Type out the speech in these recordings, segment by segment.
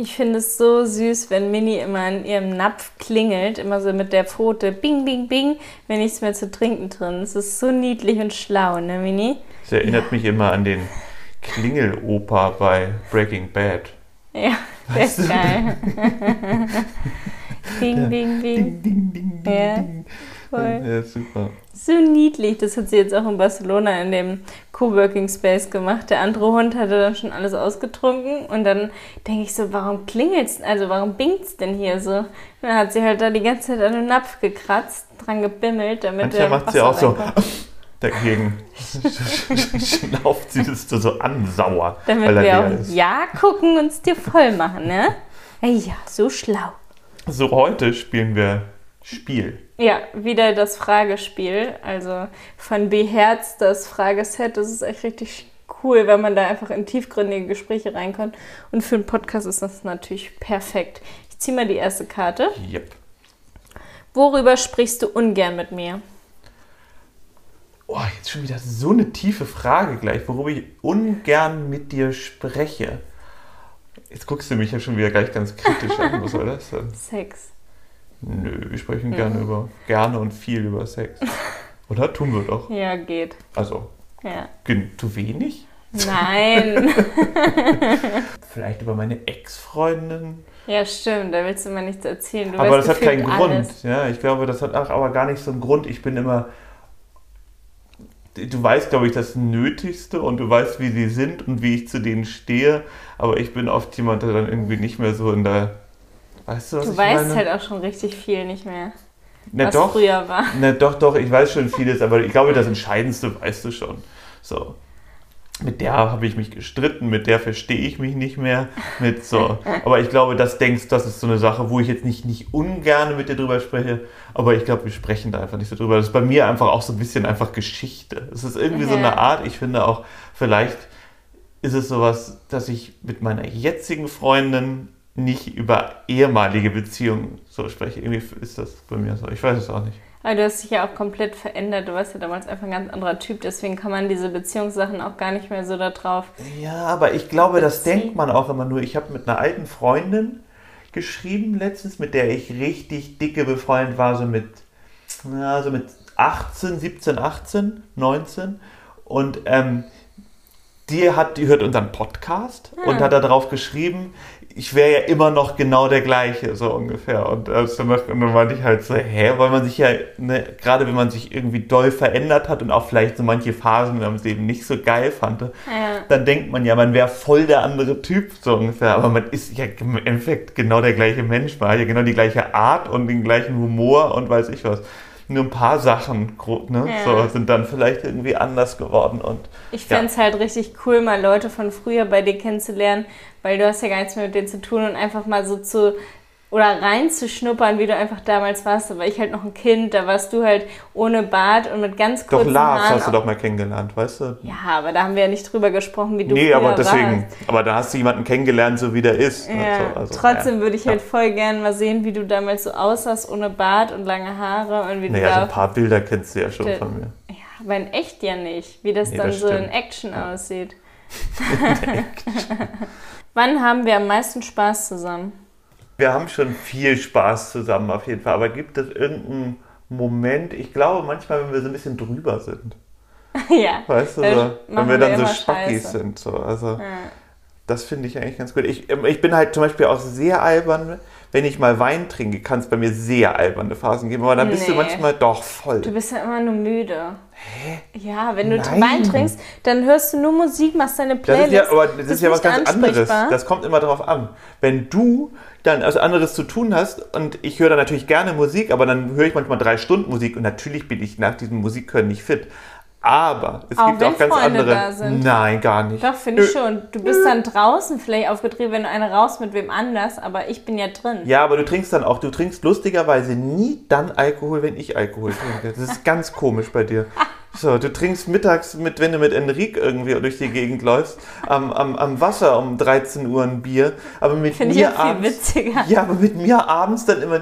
Ich finde es so süß, wenn Mini immer in ihrem Napf klingelt, immer so mit der Pfote, bing, bing, bing, wenn nichts mehr zu trinken drin. ist. Es ist so niedlich und schlau, ne, Mini? Das erinnert ja. mich immer an den Klingeloper bei Breaking Bad. Ja, der ist geil. bing, bing, bing. Ding, ding, ding, ja, voll. Ja, super. So niedlich. Das hat sie jetzt auch in Barcelona in dem Coworking Space gemacht. Der andere Hund hatte dann schon alles ausgetrunken und dann denke ich so, warum klingelt's, also warum bingt's denn hier so? Und dann hat sie halt da die ganze Zeit an den Napf gekratzt, dran gebimmelt, damit Manchmal der macht sie auch so dagegen. Schnauft sie das so ansauer. Damit wir auch Ja gucken und es dir voll machen, ne? Ja, so schlau. So, heute spielen wir Spiel. Ja, wieder das Fragespiel. Also von Beherz das Frageset. Das ist echt richtig cool, wenn man da einfach in tiefgründige Gespräche reinkommt. Und für einen Podcast ist das natürlich perfekt. Ich ziehe mal die erste Karte. Yep. Worüber sprichst du ungern mit mir? Oh, jetzt schon wieder so eine tiefe Frage gleich, worüber ich ungern mit dir spreche. Jetzt guckst du mich ja schon wieder gleich ganz kritisch an. Was soll das denn? Sex. Nö, wir sprechen mhm. gerne über gerne und viel über Sex. Oder? Tun wir doch. Ja, geht. Also. Ja. Zu wenig? Nein. Vielleicht über meine Ex-Freundin. Ja, stimmt, da willst du immer nichts erzählen. Du aber das hat keinen alles. Grund. Ja, ich glaube, das hat aber gar nicht so einen Grund. Ich bin immer. Du weißt, glaube ich, das Nötigste und du weißt, wie sie sind und wie ich zu denen stehe. Aber ich bin oft jemand, der dann irgendwie nicht mehr so in der Weißt du, was du ich weißt meine? halt auch schon richtig viel nicht mehr. Na was doch, früher war. Na doch, doch, ich weiß schon vieles, aber ich glaube, das Entscheidendste weißt du schon. So. Mit der habe ich mich gestritten, mit der verstehe ich mich nicht mehr. Mit so. Aber ich glaube, das denkst, das ist so eine Sache, wo ich jetzt nicht, nicht ungern mit dir drüber spreche, aber ich glaube, wir sprechen da einfach nicht so drüber. Das ist bei mir einfach auch so ein bisschen einfach Geschichte. Es ist irgendwie so eine Art, ich finde auch, vielleicht ist es sowas, dass ich mit meiner jetzigen Freundin nicht über ehemalige Beziehungen so spreche. Irgendwie ist das bei mir so. Ich weiß es auch nicht. Aber du hast dich ja auch komplett verändert. Du warst ja damals einfach ein ganz anderer Typ. Deswegen kann man diese Beziehungssachen auch gar nicht mehr so da drauf. Ja, aber ich glaube, das denkt man auch immer nur. Ich habe mit einer alten Freundin geschrieben letztens, mit der ich richtig dicke befreundet war, so mit, ja, so mit 18, 17, 18, 19. Und ähm, die, hat, die hört unseren Podcast hm. und hat da drauf geschrieben, ich wäre ja immer noch genau der gleiche, so ungefähr. Und, äh, und dann meinte ich halt so, hä, weil man sich ja, ne, gerade wenn man sich irgendwie doll verändert hat und auch vielleicht so manche Phasen wenn man es eben nicht so geil fand, ja. dann denkt man ja, man wäre voll der andere Typ, so ungefähr. Aber man ist ja im Endeffekt genau der gleiche Mensch, man hat ja genau die gleiche Art und den gleichen Humor und weiß ich was nur ein paar Sachen ne, ja. so, sind dann vielleicht irgendwie anders geworden. Und, ich fände es ja. halt richtig cool, mal Leute von früher bei dir kennenzulernen, weil du hast ja gar nichts mehr mit denen zu tun und einfach mal so zu oder reinzuschnuppern, wie du einfach damals warst. Da war ich halt noch ein Kind, da warst du halt ohne Bart und mit ganz kurzen Doch, Lars Haaren hast du doch mal kennengelernt, weißt du? Ja, aber da haben wir ja nicht drüber gesprochen, wie du Nee, aber deswegen, warst. aber da hast du jemanden kennengelernt, so wie der ist. Ja, also, also, trotzdem ja. würde ich halt voll gerne mal sehen, wie du damals so aussahst, ohne Bart und lange Haare und wie naja, du so ein paar Bilder kennst du ja schon von mir. Ja, aber in echt ja nicht, wie das nee, dann das so stimmt. in Action ja. aussieht. in Action. Wann haben wir am meisten Spaß zusammen? Wir haben schon viel Spaß zusammen auf jeden Fall, aber gibt es irgendeinen Moment, ich glaube manchmal, wenn wir so ein bisschen drüber sind. ja. Weißt du, so, wenn wir dann so Spackis sind. So. Also, ja. Das finde ich eigentlich ganz gut. Ich, ähm, ich bin halt zum Beispiel auch sehr albern, wenn ich mal Wein trinke, kann es bei mir sehr alberne Phasen geben, aber dann bist nee. du manchmal doch voll. Du bist ja immer nur müde. Hä? Ja, wenn du Nein. Wein trinkst, dann hörst du nur Musik, machst deine Playlist. Das ist ja, aber das ist ja was ganz anderes. Das kommt immer darauf an. Wenn du dann was anderes zu tun hast und ich höre dann natürlich gerne Musik, aber dann höre ich manchmal drei Stunden Musik und natürlich bin ich nach diesem Musikhören nicht fit. Aber es auch gibt auch ganz Freunde andere. Da sind. Nein, gar nicht. Doch, finde ich schon. Du bist dann draußen vielleicht aufgedreht, wenn du eine raus mit wem anders, aber ich bin ja drin. Ja, aber du trinkst dann auch, du trinkst lustigerweise nie dann Alkohol, wenn ich Alkohol trinke. Das ist ganz komisch bei dir. So, du trinkst mittags, mit, wenn du mit Enrique irgendwie durch die Gegend läufst, am, am, am Wasser um 13 Uhr ein Bier. Aber mit Find mir ich abends. Witziger. Ja, aber mit mir abends dann immer.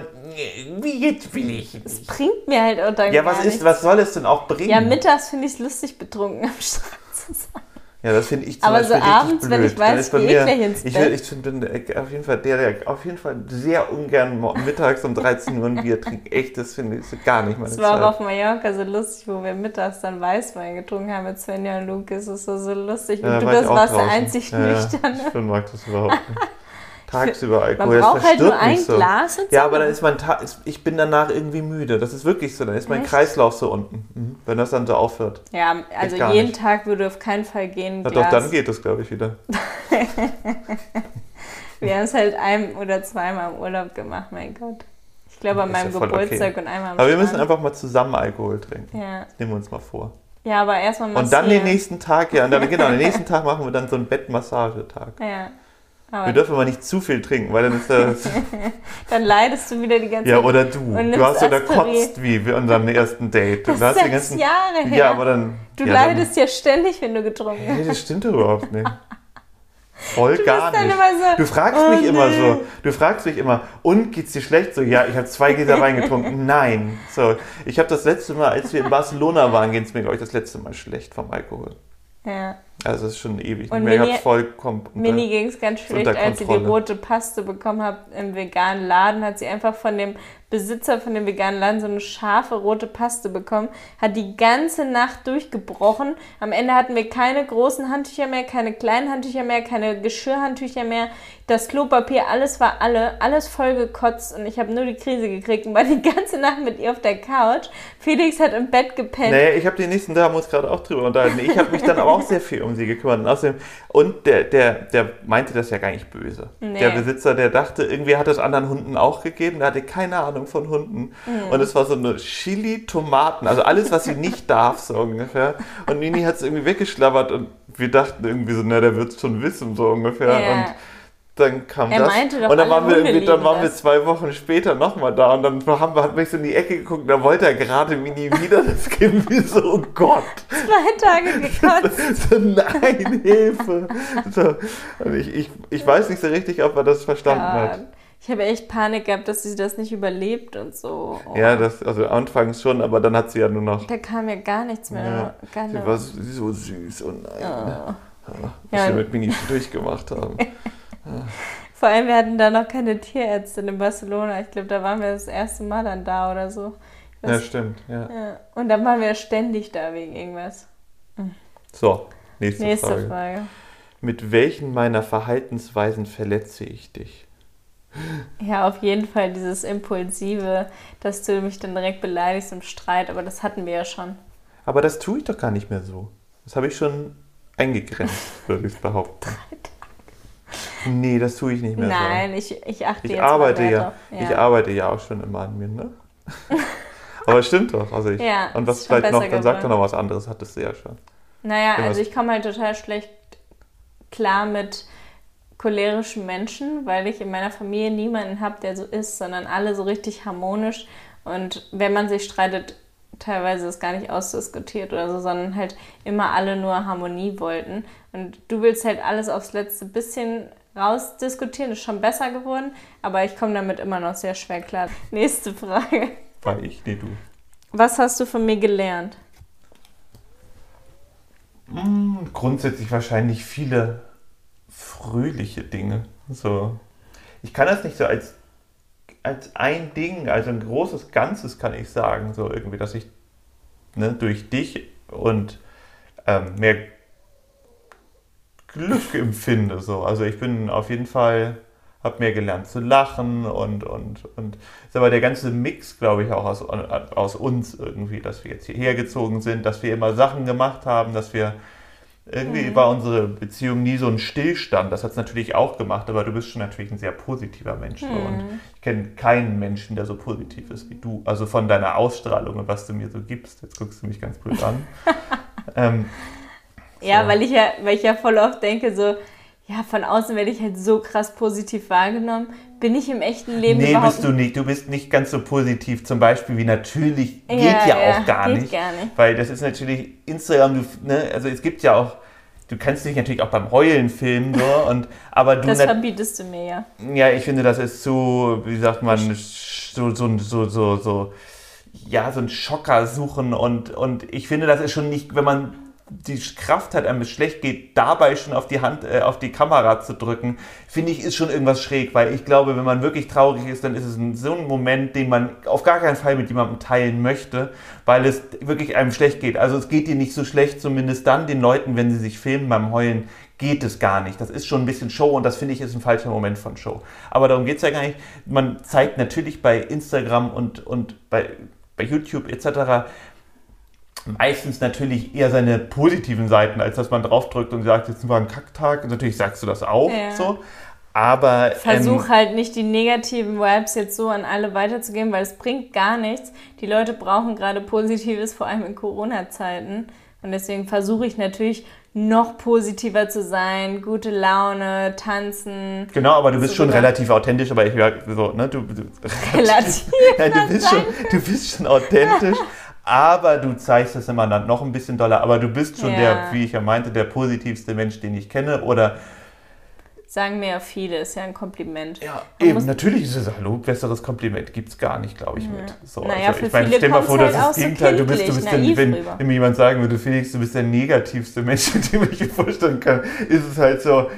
Wie jetzt will ich? Das bringt mir halt auch dann Ja, was ist, was soll es denn auch bringen? Ja, mittags finde ich es lustig, betrunken am Strand zu sein. Ja, das finde ich zum Aber so abends, blöd. wenn ich weiß, ich gehe gleich ins Bett. Ich, ich bin auf jeden Fall der, der auf jeden Fall sehr ungern mittags um 13 Uhr ein Bier trinkt. Echt, das finde ich so gar nicht meine Das war auch auf Mallorca so lustig, wo wir mittags dann Weißwein getrunken haben mit Svenja und Lukas. Das ist so, lustig. Und ja, du bist warst der einzig ja, Nüchterne. Ich mag das überhaupt nicht. tagsüber Alkohol. Man braucht halt nur ein so. Glas. Ja, aber dann ist mein Ta ich bin danach irgendwie müde. Das ist wirklich so. Dann ist mein Echt? Kreislauf so unten, mhm. wenn das dann so aufhört. Ja, also jeden nicht. Tag würde auf keinen Fall gehen. Ja, doch, dann geht es, glaube ich, wieder. Wir haben es halt ein oder zweimal im Urlaub gemacht, mein Gott. Ich glaube an meinem ja Geburtstag okay. und einmal am Aber wir müssen einfach mal zusammen Alkohol trinken. Ja. Das nehmen wir uns mal vor. Ja, aber erstmal. Und dann den nächsten Tag, ja, und dann, genau, den nächsten Tag machen wir dann so einen Bettmassagetag. Ja. Aber wir dürfen aber nicht zu viel trinken, weil dann ist das. dann leidest du wieder die ganze Zeit. Ja, oder du. Du hast oder kotzt wie bei unserem ersten Date. Das ist sechs ganzen, Jahre her. Ja, aber dann. Du ja, leidest dann, ja ständig, wenn du getrunken hast. Nee, das stimmt überhaupt nicht. Voll du gar nicht. So, du fragst oh, mich nee. immer so. Du fragst mich immer, und geht's dir schlecht? So, ja, ich habe zwei Gläser Wein getrunken. Nein. So, ich habe das letzte Mal, als wir in Barcelona waren, ging es mir, glaube ich, das letzte Mal schlecht vom Alkohol. Ja. Also es ist schon ewig. Und Mini, vollkommen Mini ging es ganz schlecht, als sie die rote Paste bekommen hat im veganen Laden, hat sie einfach von dem Besitzer von dem veganen Laden so eine scharfe rote Paste bekommen, hat die ganze Nacht durchgebrochen. Am Ende hatten wir keine großen Handtücher mehr, keine kleinen Handtücher mehr, keine Geschirrhandtücher mehr. Das Klopapier, alles war alle, alles voll gekotzt und ich habe nur die Krise gekriegt und war die ganze Nacht mit ihr auf der Couch. Felix hat im Bett gepennt. Naja, ich habe den nächsten Tag uns gerade auch drüber unterhalten. Ich habe mich dann aber auch sehr viel um sie gekümmert. Und, außerdem, und der, der, der meinte das ja gar nicht böse. Nee. Der Besitzer, der dachte, irgendwie hat es anderen Hunden auch gegeben, der hatte keine Ahnung von Hunden. Mhm. Und es war so eine Chili-Tomaten, also alles, was sie nicht darf, so ungefähr. Und Nini hat es irgendwie weggeschlabbert und wir dachten irgendwie so, na, der wird es schon wissen, so ungefähr. Yeah. Und dann kam er das. Meinte doch, und dann waren wir irgendwie, dann waren wir zwei Wochen später nochmal da und dann haben wir, hat mich so in die Ecke geguckt und da wollte er gerade Mini wieder das Kind wie so, oh Gott. Zwei Tage gekotzt. so, nein, Hilfe. So, und ich, ich, ich weiß nicht so richtig, ob er das verstanden ja. hat. Ich habe echt Panik gehabt, dass sie das nicht überlebt und so. Oh. Ja, das, also anfangs schon, aber dann hat sie ja nur noch. Da kam ja gar nichts mehr. Ja, gar sie war so süß und nein. Oh. was ja. wir mit Mini durchgemacht haben. Vor allem, wir hatten da noch keine Tierärztin in Barcelona. Ich glaube, da waren wir das erste Mal dann da oder so. Was, ja, stimmt. Ja. ja. Und dann waren wir ständig da wegen irgendwas. Hm. So, nächste, nächste Frage. Frage. Mit welchen meiner Verhaltensweisen verletze ich dich? Ja, auf jeden Fall dieses Impulsive, dass du mich dann direkt beleidigst im Streit, aber das hatten wir ja schon. Aber das tue ich doch gar nicht mehr so. Das habe ich schon eingegrenzt, würde ich behaupten. Nee, das tue ich nicht mehr Nein, so. ich, ich achte ich jetzt arbeite ja, ja, Ich arbeite ja auch schon immer an mir, ne? Aber es stimmt doch. Also ich, ja, und was vielleicht noch, dann sagt er noch was anderes, hattest du ja schon. Naja, also ich komme halt total schlecht klar mit cholerischen Menschen, weil ich in meiner Familie niemanden habe, der so ist, sondern alle so richtig harmonisch. Und wenn man sich streitet, teilweise ist gar nicht ausdiskutiert oder so, sondern halt immer alle nur Harmonie wollten. Und du willst halt alles aufs letzte bisschen rausdiskutieren, ist schon besser geworden, aber ich komme damit immer noch sehr schwer klar. Nächste Frage. War ich, nee, du. Was hast du von mir gelernt? Hm, grundsätzlich wahrscheinlich viele fröhliche Dinge. So. Ich kann das nicht so als, als ein Ding, also ein großes Ganzes kann ich sagen, so irgendwie, dass ich ne, durch dich und ähm, mehr Glück empfinde. So. Also ich bin auf jeden Fall, habe mehr gelernt zu lachen und, und, und ist aber der ganze Mix, glaube ich, auch aus, aus uns irgendwie, dass wir jetzt hierher gezogen sind, dass wir immer Sachen gemacht haben, dass wir irgendwie mhm. war unsere Beziehung nie so ein Stillstand. Das hat es natürlich auch gemacht, aber du bist schon natürlich ein sehr positiver Mensch. Mhm. Und ich kenne keinen Menschen, der so positiv ist wie du. Also von deiner Ausstrahlung und was du mir so gibst. Jetzt guckst du mich ganz blöd an. ähm, ja, so. weil ich ja, weil ich ja voll oft denke, so, ja, von außen werde ich halt so krass positiv wahrgenommen. Bin ich im echten Leben nee, überhaupt bist du nicht. Du bist nicht ganz so positiv. Zum Beispiel wie natürlich geht ja, ja auch gar geht nicht, gar nicht. Weil das ist natürlich Instagram, du, ne, also es gibt ja auch, du kannst dich natürlich auch beim Heulen filmen, so, und, aber du... Das verbietest du mir ja. Ja, ich finde, das ist so, wie sagt man, so, so, so, so, so ja, so ein Schocker suchen und, und ich finde, das ist schon nicht, wenn man die Kraft hat, einem es schlecht geht, dabei schon auf die Hand, äh, auf die Kamera zu drücken, finde ich, ist schon irgendwas schräg, weil ich glaube, wenn man wirklich traurig ist, dann ist es ein, so ein Moment, den man auf gar keinen Fall mit jemandem teilen möchte, weil es wirklich einem schlecht geht. Also es geht dir nicht so schlecht, zumindest dann den Leuten, wenn sie sich filmen beim Heulen, geht es gar nicht. Das ist schon ein bisschen Show und das finde ich ist ein falscher Moment von Show. Aber darum geht es ja gar nicht. Man zeigt natürlich bei Instagram und, und bei, bei YouTube etc meistens natürlich eher seine positiven Seiten, als dass man draufdrückt und sagt, jetzt war ein Kacktag. Und natürlich sagst du das auch ja. so. Aber. Versuch ähm, halt nicht die negativen Vibes jetzt so an alle weiterzugeben, weil es bringt gar nichts. Die Leute brauchen gerade Positives, vor allem in Corona-Zeiten. Und deswegen versuche ich natürlich noch positiver zu sein, gute Laune, tanzen. Genau, aber du bist so schon relativ authentisch, aber ich so, ne, du, du relativ. ja, du bist schon, du bist schon authentisch, aber du zeigst es immer dann noch ein bisschen doller. Aber du bist schon ja. der, wie ich ja meinte, der positivste Mensch, den ich kenne. Oder sagen mir ja viele, ist ja ein Kompliment. Ja, Man eben, natürlich ist es, hallo, besseres Kompliment gibt es gar nicht, glaube ich, mit. So, naja, also, ich meine, stell mal vor, halt das ist das Gegenteil, du bist, du bist dann, wenn, wenn, mir jemand sagen würde, Felix, du bist der negativste Mensch, den ich mir vorstellen kann, ist es halt so,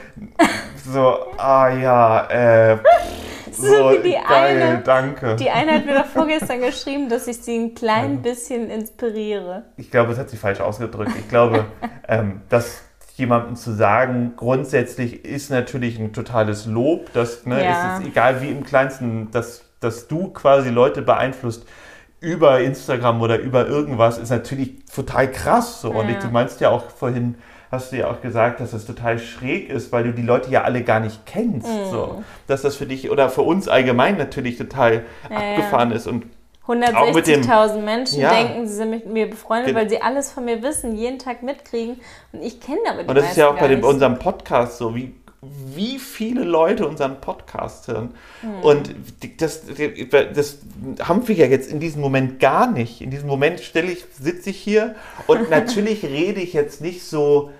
so, ah ja, äh, so, so wie die geil, eine. Danke. Die eine hat mir doch vorgestern geschrieben, dass ich sie ein klein bisschen inspiriere. Ich glaube, es hat sie falsch ausgedrückt. Ich glaube, ähm, dass jemandem zu sagen, grundsätzlich ist natürlich ein totales Lob, dass ne, ja. es ist egal wie im kleinsten, dass, dass du quasi Leute beeinflusst über Instagram oder über irgendwas, ist natürlich total krass. So. Ja. Und ich, du meinst ja auch vorhin, hast du ja auch gesagt, dass das total schräg ist, weil du die Leute ja alle gar nicht kennst. Mhm. So. Dass das für dich oder für uns allgemein natürlich total ja, abgefahren ja. ist. Und 160.000 Menschen ja. denken, sie sind mit mir befreundet, weil sie alles von mir wissen, jeden Tag mitkriegen. Und ich kenne aber die Und das ist ja auch bei dem, unserem Podcast so, wie, wie viele Leute unseren Podcast hören. Hm. Und das, das haben wir ja jetzt in diesem Moment gar nicht. In diesem Moment stelle ich, sitze ich hier und natürlich rede ich jetzt nicht so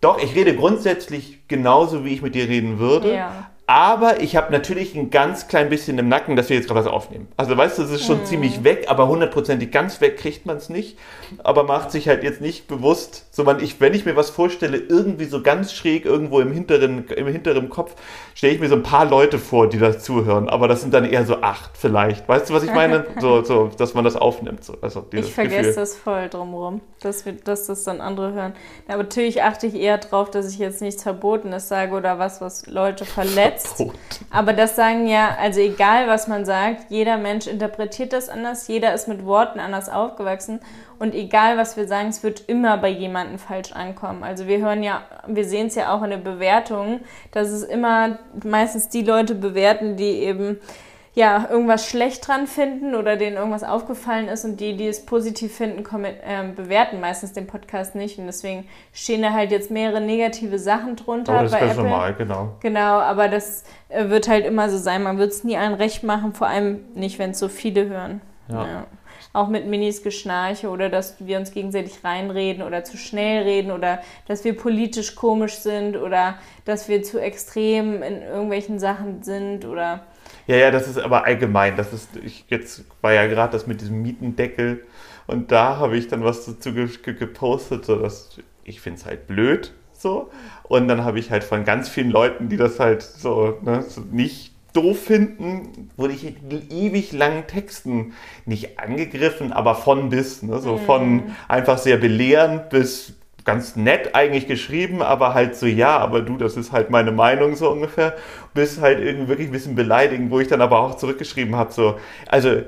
doch, ich rede grundsätzlich genauso, wie ich mit dir reden würde. Ja. Aber ich habe natürlich ein ganz klein bisschen im Nacken, dass wir jetzt gerade was aufnehmen. Also weißt du, es ist schon hm. ziemlich weg, aber hundertprozentig ganz weg kriegt man es nicht. Aber macht sich halt jetzt nicht bewusst, so man, ich, wenn ich mir was vorstelle, irgendwie so ganz schräg irgendwo im hinteren, im hinteren Kopf, stelle ich mir so ein paar Leute vor, die das zuhören. Aber das sind dann eher so acht vielleicht. Weißt du, was ich meine? so, so, dass man das aufnimmt. So. Also ich vergesse Gefühl. das voll drumherum, dass, wir, dass das dann andere hören. Aber natürlich achte ich eher drauf, dass ich jetzt nichts Verbotenes sage oder was, was Leute verletzt verletzt. Aber das sagen ja, also egal was man sagt, jeder Mensch interpretiert das anders, jeder ist mit Worten anders aufgewachsen und egal was wir sagen, es wird immer bei jemandem falsch ankommen. Also wir hören ja, wir sehen es ja auch in den Bewertungen, dass es immer meistens die Leute bewerten, die eben ja, irgendwas schlecht dran finden oder denen irgendwas aufgefallen ist und die, die es positiv finden, äh, bewerten meistens den Podcast nicht und deswegen stehen da halt jetzt mehrere negative Sachen drunter. Aber das bei ist Apple. normal, genau. Genau, aber das äh, wird halt immer so sein. Man wird es nie allen recht machen, vor allem nicht, wenn es so viele hören. Ja. ja. Auch mit Minis Geschnarche oder dass wir uns gegenseitig reinreden oder zu schnell reden oder dass wir politisch komisch sind oder dass wir zu extrem in irgendwelchen Sachen sind oder ja, ja, das ist aber allgemein. Das ist, ich jetzt war ja gerade das mit diesem Mietendeckel und da habe ich dann was dazu gepostet, so dass ich finde es halt blöd so. Und dann habe ich halt von ganz vielen Leuten, die das halt so, ne, so nicht doof finden, wurde ich in ewig langen Texten nicht angegriffen, aber von bis, ne, so von mhm. einfach sehr belehrend bis ganz nett eigentlich geschrieben, aber halt so, ja, aber du, das ist halt meine Meinung so ungefähr, bis halt irgendwie wirklich ein bisschen beleidigend, wo ich dann aber auch zurückgeschrieben habe, so, also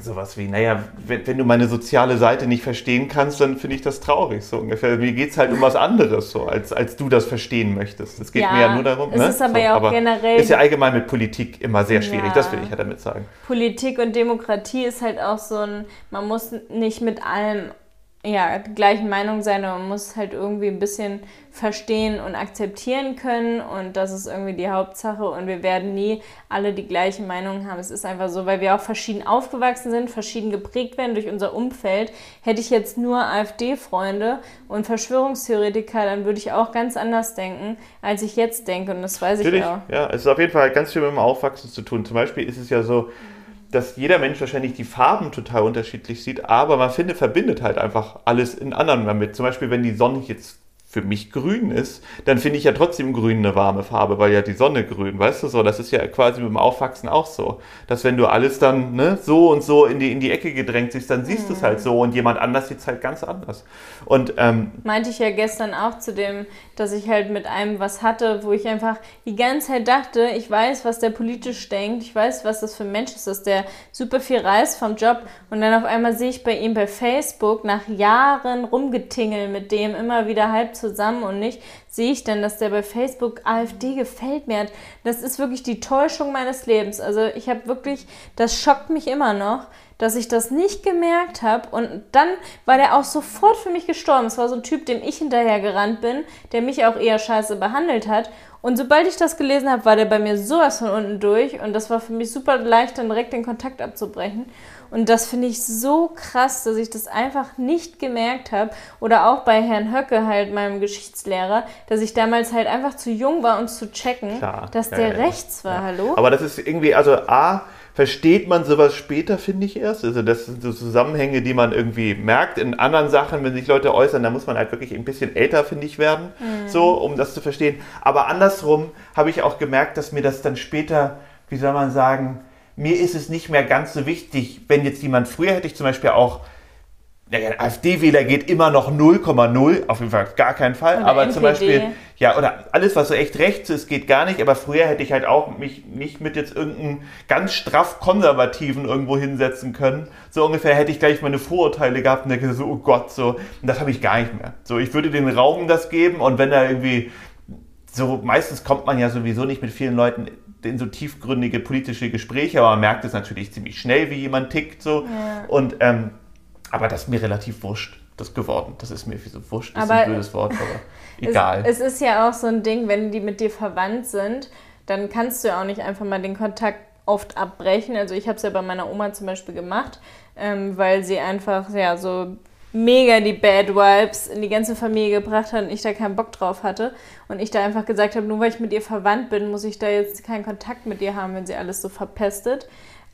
sowas wie, naja, wenn, wenn du meine soziale Seite nicht verstehen kannst, dann finde ich das traurig, so ungefähr. Mir geht es halt um was anderes, so, als, als du das verstehen möchtest. Es geht ja, mir ja nur darum. Es ne? ist aber so, ja auch aber generell. Ist ja allgemein mit Politik immer sehr schwierig, ja. das will ich ja damit sagen. Politik und Demokratie ist halt auch so ein, man muss nicht mit allem ja, gleichen Meinung sein, aber man muss halt irgendwie ein bisschen verstehen und akzeptieren können und das ist irgendwie die Hauptsache und wir werden nie alle die gleiche Meinung haben. Es ist einfach so, weil wir auch verschieden aufgewachsen sind, verschieden geprägt werden durch unser Umfeld. Hätte ich jetzt nur AfD-Freunde und Verschwörungstheoretiker, dann würde ich auch ganz anders denken, als ich jetzt denke und das weiß Natürlich, ich auch. Ja, es ist auf jeden Fall ganz viel mit dem Aufwachsen zu tun. Zum Beispiel ist es ja so, dass jeder Mensch wahrscheinlich die Farben total unterschiedlich sieht, aber man findet, verbindet halt einfach alles in anderen damit. Zum Beispiel, wenn die Sonne jetzt für mich grün ist, dann finde ich ja trotzdem grün eine warme Farbe, weil ja die Sonne grün, weißt du so, das ist ja quasi mit dem Aufwachsen auch so, dass wenn du alles dann ne, so und so in die, in die Ecke gedrängt siehst, dann siehst mhm. du es halt so und jemand anders sieht es halt ganz anders. Und, ähm, Meinte ich ja gestern auch zu dem, dass ich halt mit einem was hatte, wo ich einfach die ganze Zeit dachte, ich weiß, was der politisch denkt, ich weiß, was das für ein Mensch ist, dass der super viel reist vom Job und dann auf einmal sehe ich bei ihm bei Facebook nach Jahren rumgetingelt mit dem immer wieder halb zu zusammen und nicht sehe ich denn, dass der bei Facebook AfD gefällt mir hat. Das ist wirklich die Täuschung meines Lebens. Also ich habe wirklich, das schockt mich immer noch, dass ich das nicht gemerkt habe und dann war der auch sofort für mich gestorben. Es war so ein Typ, dem ich hinterher gerannt bin, der mich auch eher scheiße behandelt hat. Und sobald ich das gelesen habe, war der bei mir sowas von unten durch und das war für mich super leicht, dann direkt den Kontakt abzubrechen. Und das finde ich so krass, dass ich das einfach nicht gemerkt habe. Oder auch bei Herrn Höcke, halt meinem Geschichtslehrer, dass ich damals halt einfach zu jung war, um zu checken, Klar. dass ja, der ja, rechts war. Ja. Hallo? Aber das ist irgendwie, also A, versteht man sowas später, finde ich erst. Also das sind so Zusammenhänge, die man irgendwie merkt. In anderen Sachen, wenn sich Leute äußern, da muss man halt wirklich ein bisschen älter, finde ich, werden, mhm. so, um das zu verstehen. Aber andersrum habe ich auch gemerkt, dass mir das dann später, wie soll man sagen, mir ist es nicht mehr ganz so wichtig, wenn jetzt jemand, früher hätte ich zum Beispiel auch, der AfD-Wähler geht immer noch 0,0, auf jeden Fall gar keinen Fall, oder aber NPD. zum Beispiel, ja, oder alles, was so echt rechts ist, geht gar nicht, aber früher hätte ich halt auch mich nicht mit jetzt irgendeinem ganz straff Konservativen irgendwo hinsetzen können. So ungefähr hätte ich gleich meine Vorurteile gehabt und denke so, oh Gott, so, und das habe ich gar nicht mehr. So, ich würde den Raum das geben und wenn da irgendwie, so, meistens kommt man ja sowieso nicht mit vielen Leuten in so tiefgründige politische Gespräche, aber man merkt es natürlich ziemlich schnell, wie jemand tickt so. Ja. Und ähm, aber das ist mir relativ wurscht, das geworden. Das ist mir so wurscht, das aber ist ein blödes Wort, aber egal. Es, es ist ja auch so ein Ding, wenn die mit dir verwandt sind, dann kannst du ja auch nicht einfach mal den Kontakt oft abbrechen. Also ich habe es ja bei meiner Oma zum Beispiel gemacht, ähm, weil sie einfach ja so mega die Bad Vibes in die ganze Familie gebracht hat und ich da keinen Bock drauf hatte. Und ich da einfach gesagt habe, nur weil ich mit ihr verwandt bin, muss ich da jetzt keinen Kontakt mit ihr haben, wenn sie alles so verpestet.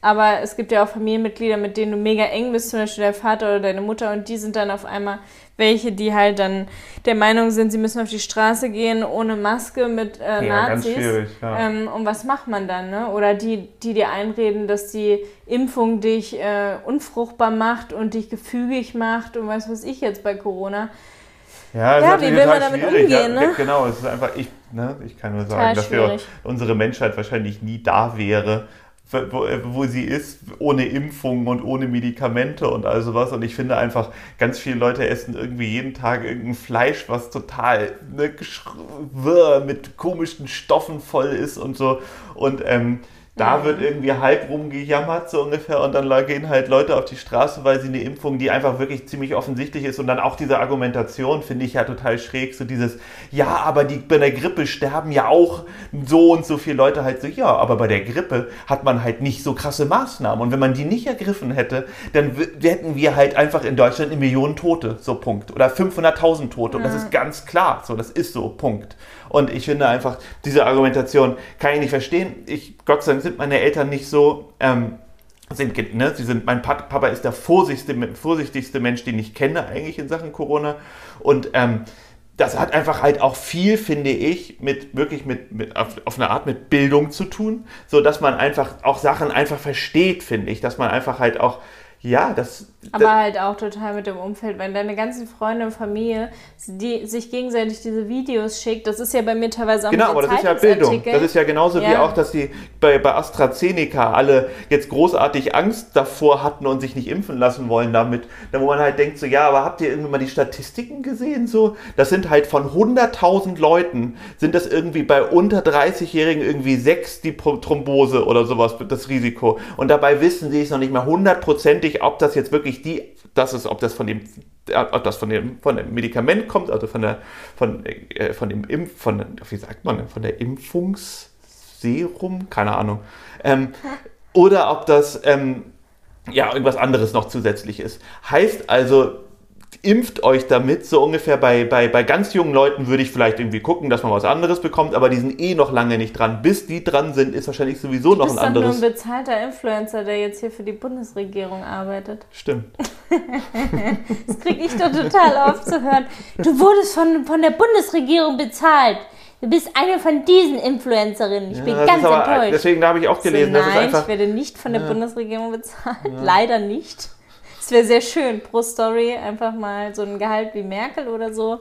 Aber es gibt ja auch Familienmitglieder, mit denen du mega eng bist, zum Beispiel der Vater oder deine Mutter, und die sind dann auf einmal welche, die halt dann der Meinung sind, sie müssen auf die Straße gehen ohne Maske mit äh, ja, Nazis. Ja. Ähm, und was macht man dann? Ne? Oder die, die dir einreden, dass die Impfung dich äh, unfruchtbar macht und dich gefügig macht und was weiß ich jetzt bei Corona. Ja, ja wie will man damit umgehen? Ja, ne? Genau, es ist einfach, ich, ne, ich kann nur sagen, dass wir, unsere Menschheit wahrscheinlich nie da wäre, wo, wo, sie ist, ohne Impfung und ohne Medikamente und all sowas. Und ich finde einfach, ganz viele Leute essen irgendwie jeden Tag irgendein Fleisch, was total ne, mit komischen Stoffen voll ist und so. Und ähm, da wird irgendwie halb rumgejammert, so ungefähr, und dann gehen halt Leute auf die Straße, weil sie eine Impfung, die einfach wirklich ziemlich offensichtlich ist, und dann auch diese Argumentation finde ich ja total schräg, so dieses, ja, aber die, bei der Grippe sterben ja auch so und so viele Leute halt so, ja, aber bei der Grippe hat man halt nicht so krasse Maßnahmen, und wenn man die nicht ergriffen hätte, dann hätten wir halt einfach in Deutschland eine Million Tote, so Punkt, oder 500.000 Tote, und das ist ganz klar, so, das ist so, Punkt. Und ich finde einfach, diese Argumentation kann ich nicht verstehen. Ich, Gott sei Dank sind meine Eltern nicht so. Ähm, sind, ne, sie sind, mein Papa ist der vorsichtigste, vorsichtigste Mensch, den ich kenne eigentlich in Sachen Corona. Und ähm, das hat einfach halt auch viel, finde ich, mit wirklich mit, mit auf, auf, eine Art mit Bildung zu tun, so dass man einfach auch Sachen einfach versteht, finde ich, dass man einfach halt auch ja, das. Aber halt auch total mit dem Umfeld, wenn deine ganzen Freunde und Familie die sich gegenseitig diese Videos schickt, das ist ja bei mir teilweise auch Genau, aber das ist ja Bildung. Das ist ja genauso ja. wie auch, dass die bei, bei AstraZeneca alle jetzt großartig Angst davor hatten und sich nicht impfen lassen wollen damit. Wo man halt denkt, so, ja, aber habt ihr irgendwie mal die Statistiken gesehen? So, das sind halt von 100.000 Leuten, sind das irgendwie bei unter 30-Jährigen irgendwie sechs die Thrombose oder sowas, das Risiko. Und dabei wissen sie es noch nicht mehr hundertprozentig ob das jetzt wirklich die, das ist, ob das von dem, ob das von dem, von dem Medikament kommt, also von der, von, äh, von dem Impf, von, wie sagt man, von der Impfungsserum, keine Ahnung. Ähm, oder ob das, ähm, ja, irgendwas anderes noch zusätzlich ist. Heißt also, impft euch damit, so ungefähr bei, bei, bei ganz jungen Leuten würde ich vielleicht irgendwie gucken, dass man was anderes bekommt, aber die sind eh noch lange nicht dran. Bis die dran sind, ist wahrscheinlich sowieso noch ein anderes. Du bist nur ein bezahlter Influencer, der jetzt hier für die Bundesregierung arbeitet. Stimmt. das kriege ich doch total oft zu hören. Du wurdest von, von der Bundesregierung bezahlt. Du bist eine von diesen Influencerinnen. Ich ja, bin ganz aber, enttäuscht. Deswegen habe ich auch gelesen, so, nein, einfach, ich werde nicht von der ja. Bundesregierung bezahlt. Ja. Leider nicht. Wäre sehr schön, pro Story einfach mal so ein Gehalt wie Merkel oder so.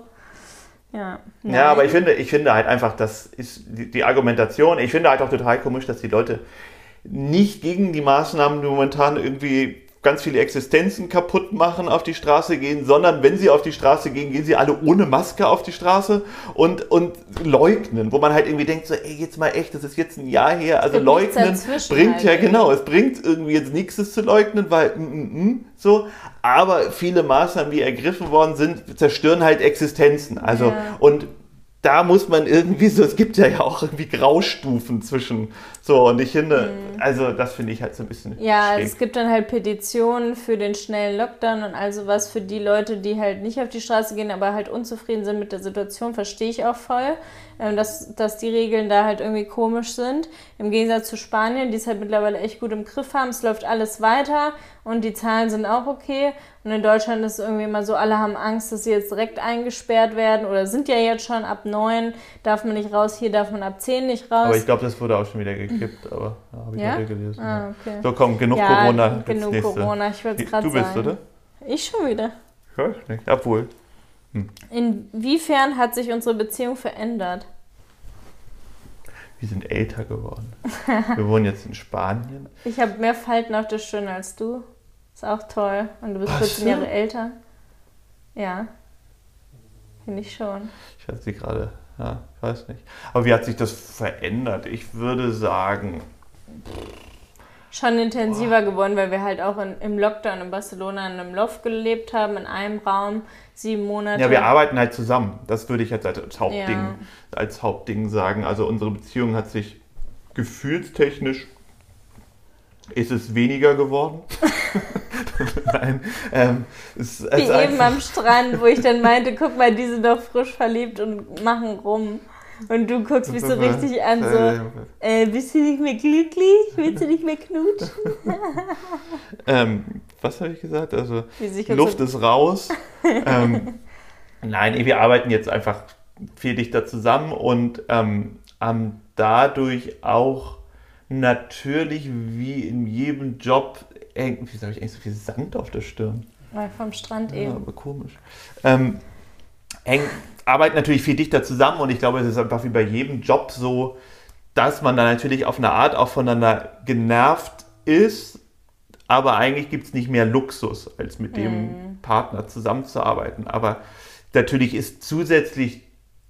Ja, ja aber ich finde, ich finde halt einfach, das ist die, die, Argumentation, ich finde halt auch total komisch, dass die Leute nicht gegen die Maßnahmen momentan irgendwie ganz viele Existenzen kaputt machen, auf die Straße gehen, sondern wenn sie auf die Straße gehen, gehen sie alle ohne Maske auf die Straße und, und leugnen, wo man halt irgendwie denkt, so, ey, jetzt mal echt, das ist jetzt ein Jahr her, also leugnen bringt halt ja, genau, es bringt irgendwie jetzt nichts, es zu leugnen, weil, mm, mm, mm, so, aber viele Maßnahmen, die ergriffen worden sind, zerstören halt Existenzen, also, ja. und da muss man irgendwie so, es gibt ja auch irgendwie Graustufen zwischen so und ich finde, mhm. also das finde ich halt so ein bisschen. Ja, schräg. es gibt dann halt Petitionen für den schnellen Lockdown und also was für die Leute, die halt nicht auf die Straße gehen, aber halt unzufrieden sind mit der Situation, verstehe ich auch voll, dass, dass die Regeln da halt irgendwie komisch sind. Im Gegensatz zu Spanien, die es halt mittlerweile echt gut im Griff haben, es läuft alles weiter und die Zahlen sind auch okay. Und in Deutschland ist es irgendwie immer so, alle haben Angst, dass sie jetzt direkt eingesperrt werden oder sind ja jetzt schon ab neun darf man nicht raus, hier darf man ab zehn nicht raus. Aber ich glaube, das wurde auch schon wieder gekippt, aber ja, habe ich ja? heute gelesen. Ah, okay. So, komm, genug ja, Corona. Genug Corona, ich würde es gerade sagen. Du bist, oder? Ich schon wieder. Ich nicht, obwohl. Hm. Inwiefern hat sich unsere Beziehung verändert? Wir sind älter geworden. Wir wohnen jetzt in Spanien. Ich habe mehr Falten auf der Stirn als du. Ist auch toll. Und du bist 14 Jahre älter. Ja. Finde ich schon. Ich hatte sie gerade, ja, ich weiß nicht. Aber wie hat sich das verändert? Ich würde sagen. Schon intensiver boah. geworden, weil wir halt auch in, im Lockdown in Barcelona in einem Loft gelebt haben, in einem Raum, sieben Monate. Ja, wir arbeiten halt zusammen. Das würde ich jetzt als Hauptding, ja. als Hauptding sagen. Also unsere Beziehung hat sich gefühlstechnisch ist es weniger geworden. Nein. Ähm, es, Wie eben am Strand, wo ich dann meinte, guck mal, die sind doch frisch verliebt und machen rum. Und du guckst mich so richtig an, so, äh, bist du nicht mehr glücklich? Willst du nicht mehr knutschen? ähm, was habe ich gesagt? Also, Luft so ist raus. ähm, nein, wir arbeiten jetzt einfach viel dichter zusammen und ähm, haben dadurch auch natürlich wie in jedem Job, irgendwie habe ich eigentlich so viel Sand auf der Stirn. Weil vom Strand ja, eben. Aber komisch. Ähm, eng, arbeiten natürlich viel dichter zusammen und ich glaube, es ist einfach wie bei jedem Job so, dass man da natürlich auf eine Art auch voneinander genervt ist, aber eigentlich gibt es nicht mehr Luxus, als mit dem mhm. Partner zusammenzuarbeiten. Aber natürlich ist zusätzlich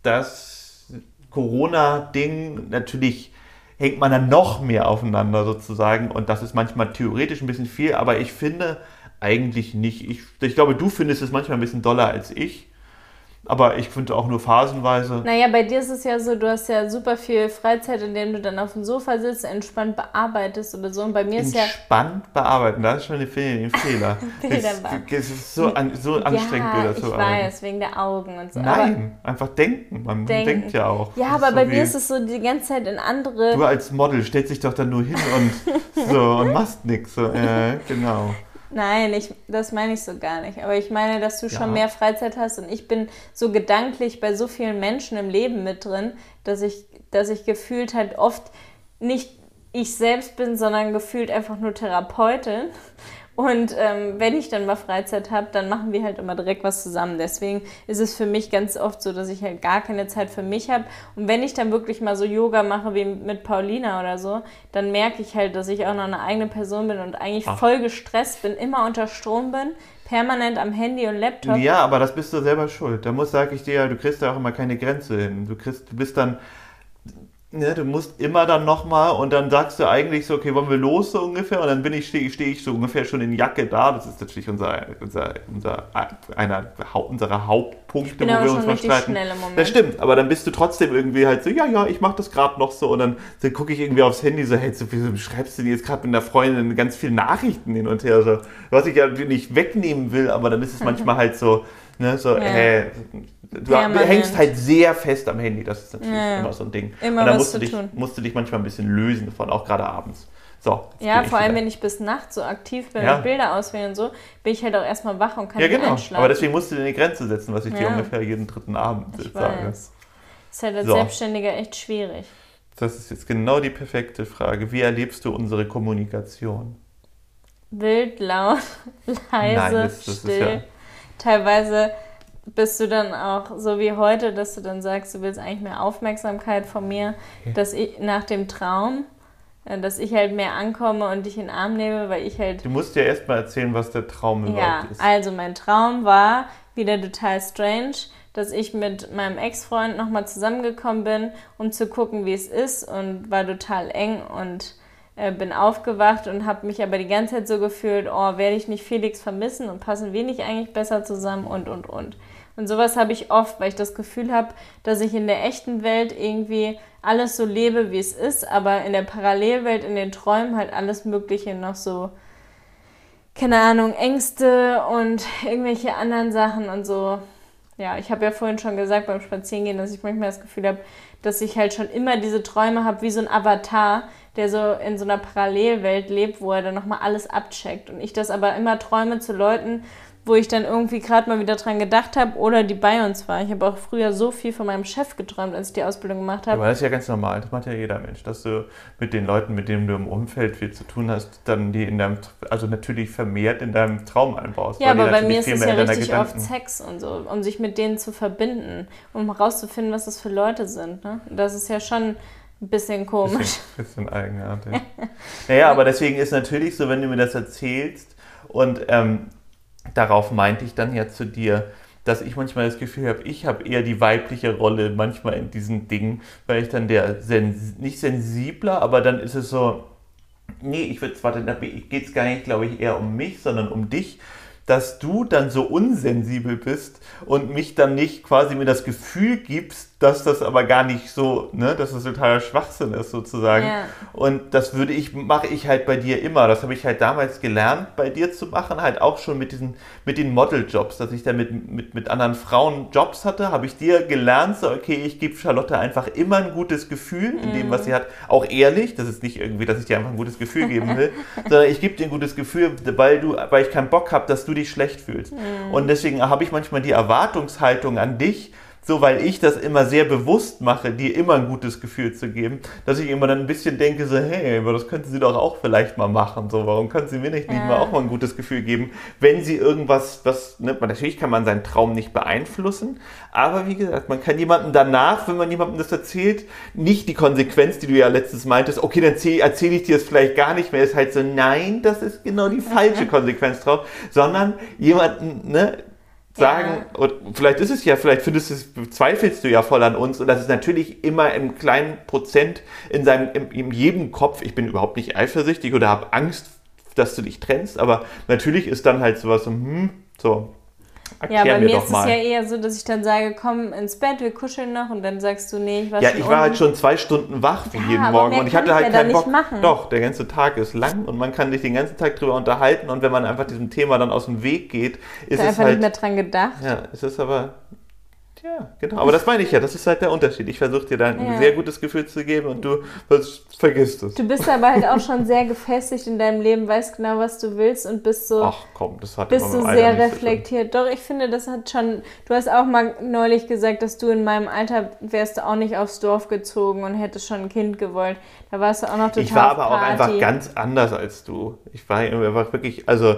das Corona-Ding natürlich hängt man dann noch mehr aufeinander sozusagen und das ist manchmal theoretisch ein bisschen viel, aber ich finde eigentlich nicht. Ich, ich glaube, du findest es manchmal ein bisschen doller als ich. Aber ich finde auch nur phasenweise. Naja, bei dir ist es ja so, du hast ja super viel Freizeit, in dem du dann auf dem Sofa sitzt, entspannt bearbeitest oder so. Und bei mir ist ja. Entspannt bearbeiten, das ist schon ein Fehler. Es ist so, an, so anstrengend, ja, das zu. Ich weiß, wegen der Augen und so. Nein, aber einfach denken. Man denken. denkt ja auch. Ja, aber so bei mir ist es so die ganze Zeit in andere. Du als Model stellst dich doch dann nur hin und so und machst nichts. So, äh, genau. Nein, ich, das meine ich so gar nicht. Aber ich meine, dass du schon ja. mehr Freizeit hast und ich bin so gedanklich bei so vielen Menschen im Leben mit drin, dass ich, dass ich gefühlt halt oft nicht ich selbst bin, sondern gefühlt einfach nur Therapeutin. Und ähm, wenn ich dann mal Freizeit habe, dann machen wir halt immer direkt was zusammen. Deswegen ist es für mich ganz oft so, dass ich halt gar keine Zeit für mich habe. Und wenn ich dann wirklich mal so Yoga mache wie mit Paulina oder so, dann merke ich halt, dass ich auch noch eine eigene Person bin und eigentlich Ach. voll gestresst bin, immer unter Strom bin, permanent am Handy und Laptop. Ja, aber das bist du selber schuld. Da muss, sage ich dir, du kriegst da auch immer keine Grenze hin. Du kriegst, du bist dann ne, du musst immer dann nochmal und dann sagst du eigentlich so, okay, wollen wir los so ungefähr? Und dann bin ich, stehe steh ich so ungefähr schon in Jacke da. Das ist natürlich unser, unser, unser, einer unserer Hauptpunkte, wo wir uns mal streiten. Das stimmt, aber dann bist du trotzdem irgendwie halt so, ja, ja, ich mach das gerade noch so und dann, dann gucke ich irgendwie aufs Handy so, hey, so, wieso schreibst du dir jetzt gerade mit einer Freundin ganz viele Nachrichten hin und her? So, was ich ja nicht wegnehmen will, aber dann ist es manchmal halt so, ne, so, ja. äh, du Permanent. hängst halt sehr fest am Handy, das ist natürlich ja, immer so ein Ding. Immer und dann musst, du dich, musst du dich manchmal ein bisschen lösen davon, auch gerade abends. So, ja, vor allem, wenn ich bis nachts so aktiv bin ja. und Bilder auswählen und so, bin ich halt auch erstmal wach und kann ja, genau. einschlafen. Aber deswegen musst du dir eine Grenze setzen, was ich ja. dir ungefähr jeden dritten Abend ich sage. Weiß. Ist halt als so. Selbstständiger echt schwierig. Das ist jetzt genau die perfekte Frage. Wie erlebst du unsere Kommunikation? Wild, laut, leise, Nein, das, das still. Ja Teilweise bist du dann auch so wie heute, dass du dann sagst, du willst eigentlich mehr Aufmerksamkeit von mir, okay. dass ich nach dem Traum, äh, dass ich halt mehr ankomme und dich in den Arm nehme, weil ich halt. Du musst ja erstmal erzählen, was der Traum überhaupt ja, ist. Also mein Traum war wieder total strange, dass ich mit meinem Ex-Freund nochmal zusammengekommen bin, um zu gucken, wie es ist und war total eng und äh, bin aufgewacht und habe mich aber die ganze Zeit so gefühlt, oh, werde ich nicht Felix vermissen und passen wir nicht eigentlich besser zusammen und und und. Und sowas habe ich oft, weil ich das Gefühl habe, dass ich in der echten Welt irgendwie alles so lebe, wie es ist, aber in der Parallelwelt, in den Träumen halt alles Mögliche noch so, keine Ahnung, Ängste und irgendwelche anderen Sachen und so. Ja, ich habe ja vorhin schon gesagt beim Spazierengehen, dass ich manchmal das Gefühl habe, dass ich halt schon immer diese Träume habe, wie so ein Avatar, der so in so einer Parallelwelt lebt, wo er dann nochmal alles abcheckt. Und ich das aber immer träume zu Leuten, wo ich dann irgendwie gerade mal wieder dran gedacht habe oder die bei uns war. Ich habe auch früher so viel von meinem Chef geträumt, als ich die Ausbildung gemacht habe. Aber das ist ja ganz normal, das macht ja jeder Mensch, dass du mit den Leuten, mit denen du im Umfeld viel zu tun hast, dann die in deinem, also natürlich vermehrt in deinem Traum einbaust. Ja, aber bei mir ist es ja richtig oft Sex und so, um sich mit denen zu verbinden, um herauszufinden, was das für Leute sind. Ne? Das ist ja schon ein bisschen komisch. Bisschen, bisschen eigenartig. naja, aber deswegen ist natürlich so, wenn du mir das erzählst und ähm, darauf meinte ich dann ja zu dir, dass ich manchmal das Gefühl habe, ich habe eher die weibliche Rolle manchmal in diesen Dingen, weil ich dann der sens nicht sensibler, aber dann ist es so, nee, ich würde zwar, da geht es gar nicht, glaube ich, eher um mich, sondern um dich, dass du dann so unsensibel bist und mich dann nicht quasi mir das Gefühl gibst, dass das aber gar nicht so, ne, dass das totaler Schwachsinn ist sozusagen. Ja. Und das würde ich, mache ich halt bei dir immer. Das habe ich halt damals gelernt, bei dir zu machen, halt auch schon mit diesen, mit den Modeljobs, dass ich da mit, mit, mit anderen Frauen Jobs hatte, habe ich dir gelernt, so, okay, ich gebe Charlotte einfach immer ein gutes Gefühl in dem, was sie mhm. hat. Auch ehrlich, das ist nicht irgendwie, dass ich dir einfach ein gutes Gefühl geben will, sondern ich gebe dir ein gutes Gefühl, weil du, weil ich keinen Bock habe, dass du dich schlecht fühlst. Mhm. Und deswegen habe ich manchmal die Erwartungshaltung an dich, so weil ich das immer sehr bewusst mache, dir immer ein gutes Gefühl zu geben, dass ich immer dann ein bisschen denke, so, hey, aber das könnte sie doch auch vielleicht mal machen, so, warum können sie mir nicht, ja. nicht mal auch mal ein gutes Gefühl geben, wenn sie irgendwas, was, ne, natürlich kann man seinen Traum nicht beeinflussen, aber wie gesagt, man kann jemandem danach, wenn man jemandem das erzählt, nicht die Konsequenz, die du ja letztes meintest, okay, dann erzähle ich dir es vielleicht gar nicht mehr, ist halt so, nein, das ist genau die falsche Konsequenz drauf, sondern jemanden, ne, sagen, ja. und vielleicht ist es ja, vielleicht findest du, zweifelst du ja voll an uns. Und das ist natürlich immer im kleinen Prozent in seinem, in, in jedem Kopf, ich bin überhaupt nicht eifersüchtig oder habe Angst, dass du dich trennst, aber natürlich ist dann halt sowas so, hm, so, Erklär ja, bei mir, mir ist es ja eher so, dass ich dann sage, komm ins Bett, wir kuscheln noch und dann sagst du, nee, ich war Ja, ich war halt schon zwei Stunden wach ja, jeden Morgen und ich hatte halt keinen Bock. Machen. Doch, der ganze Tag ist lang und man kann sich den ganzen Tag drüber unterhalten und wenn man einfach diesem Thema dann aus dem Weg geht, ist da es einfach halt, nicht mehr dran gedacht. Ja, es ist aber ja, genau. Aber das meine ich ja. Das ist halt der Unterschied. Ich versuche dir da ein ja. sehr gutes Gefühl zu geben und du vergisst es. Du bist aber halt auch schon sehr gefestigt in deinem Leben, weißt genau, was du willst und bist so. Ach komm, das hat Bist du sehr reflektiert. Doch, ich finde, das hat schon. Du hast auch mal neulich gesagt, dass du in meinem Alter wärst du auch nicht aufs Dorf gezogen und hättest schon ein Kind gewollt. Da warst du auch noch total. Ich war aber auch einfach ganz anders als du. Ich war einfach wirklich, also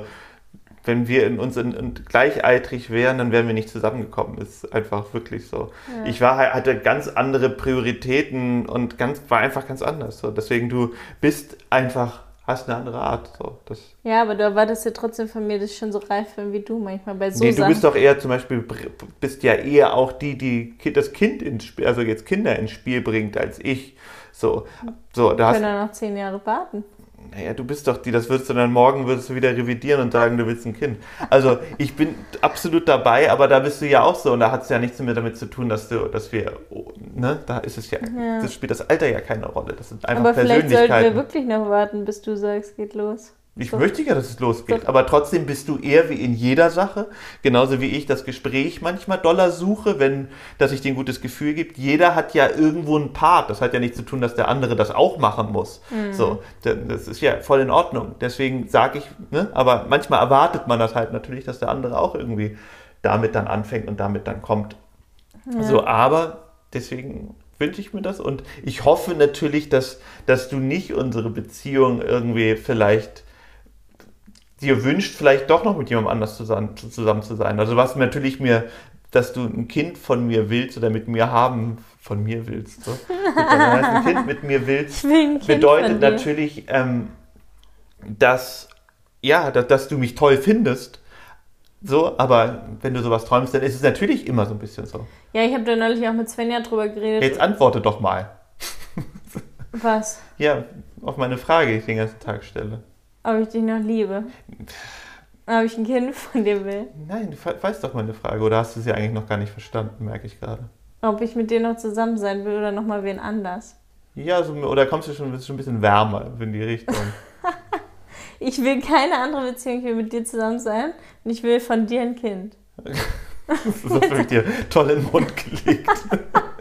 wenn wir in uns in, in gleichaltrig wären, dann wären wir nicht zusammengekommen. Ist einfach wirklich so. Ja. Ich war hatte ganz andere Prioritäten und ganz war einfach ganz anders. So. Deswegen du bist einfach hast eine andere Art. So. Das ja, aber du erwartest ja trotzdem von mir, dass ich schon so reif bin wie du manchmal bei so Nee, du bist doch eher zum Beispiel, bist ja eher auch die, die das Kind ins Spiel, also jetzt Kinder ins Spiel bringt als ich. So, so da können wir noch zehn Jahre warten naja, du bist doch die, das würdest du dann morgen würdest du wieder revidieren und sagen, du willst ein Kind. Also ich bin absolut dabei, aber da bist du ja auch so und da hat es ja nichts mehr damit zu tun, dass du, dass wir, ne, da ist es ja, ja. das spielt das Alter ja keine Rolle. Das sind einfach aber Persönlichkeiten. Aber vielleicht sollten wir wirklich noch warten, bis du sagst, geht los. Ich so. möchte ja, dass es losgeht, aber trotzdem bist du eher wie in jeder Sache, genauso wie ich das Gespräch manchmal doller suche, wenn, dass ich dir ein gutes Gefühl gibt. Jeder hat ja irgendwo einen Part. Das hat ja nichts zu tun, dass der andere das auch machen muss. Mhm. So, das ist ja voll in Ordnung. Deswegen sage ich, ne, aber manchmal erwartet man das halt natürlich, dass der andere auch irgendwie damit dann anfängt und damit dann kommt. Ja. So, aber deswegen wünsche ich mir das und ich hoffe natürlich, dass, dass du nicht unsere Beziehung irgendwie vielleicht dir wünscht, vielleicht doch noch mit jemandem anders zusammen, zusammen zu sein. Also was natürlich mir, dass du ein Kind von mir willst oder mit mir haben, von mir willst, so. ein Kind mit mir willst, bedeutet natürlich, ähm, dass, ja, dass, dass du mich toll findest. So, aber wenn du sowas träumst, dann ist es natürlich immer so ein bisschen so. Ja, ich habe da neulich auch mit Svenja drüber geredet. Jetzt antworte doch mal. Was? Ja, auf meine Frage, die ich den ganzen Tag stelle. Ob ich dich noch liebe? Ob ich ein Kind von dir will? Nein, du weißt doch meine Frage. Oder hast du sie eigentlich noch gar nicht verstanden, merke ich gerade. Ob ich mit dir noch zusammen sein will oder nochmal wen anders? Ja, so, oder kommst du schon, bist schon ein bisschen wärmer in die Richtung? ich will keine andere Beziehung, ich will mit dir zusammen sein und ich will von dir ein Kind. das habe ich dir toll in den Mund gelegt.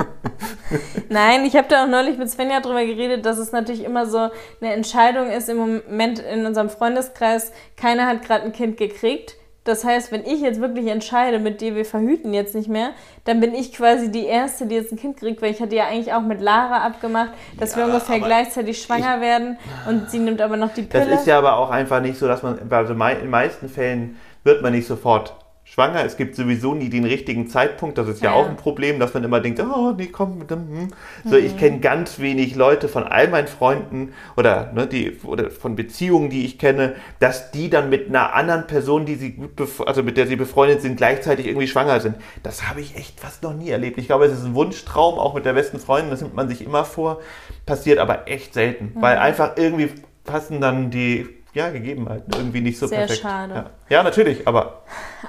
Nein, ich habe da auch neulich mit Svenja drüber geredet, dass es natürlich immer so eine Entscheidung ist im Moment in unserem Freundeskreis. Keiner hat gerade ein Kind gekriegt. Das heißt, wenn ich jetzt wirklich entscheide, mit dir, wir verhüten jetzt nicht mehr, dann bin ich quasi die Erste, die jetzt ein Kind kriegt, weil ich hatte ja eigentlich auch mit Lara abgemacht, dass ja, wir ungefähr gleichzeitig schwanger ich, werden und sie nimmt aber noch die Pille. Das ist ja aber auch einfach nicht so, dass man, also in den meisten Fällen wird man nicht sofort schwanger. Es gibt sowieso nie den richtigen Zeitpunkt. Das ist ja, ja auch ein Problem, dass man immer denkt, oh, nee, komm. Hm. So, mhm. ich kenne ganz wenig Leute von all meinen Freunden oder, ne, die, oder von Beziehungen, die ich kenne, dass die dann mit einer anderen Person, die sie gut, also mit der sie befreundet sind, gleichzeitig irgendwie schwanger sind. Das habe ich echt fast noch nie erlebt. Ich glaube, es ist ein Wunschtraum, auch mit der besten Freundin, das nimmt man sich immer vor, passiert aber echt selten, mhm. weil einfach irgendwie passen dann die ja, Gegebenheiten irgendwie nicht so Sehr perfekt. schade. Ja. Ja. natürlich, aber.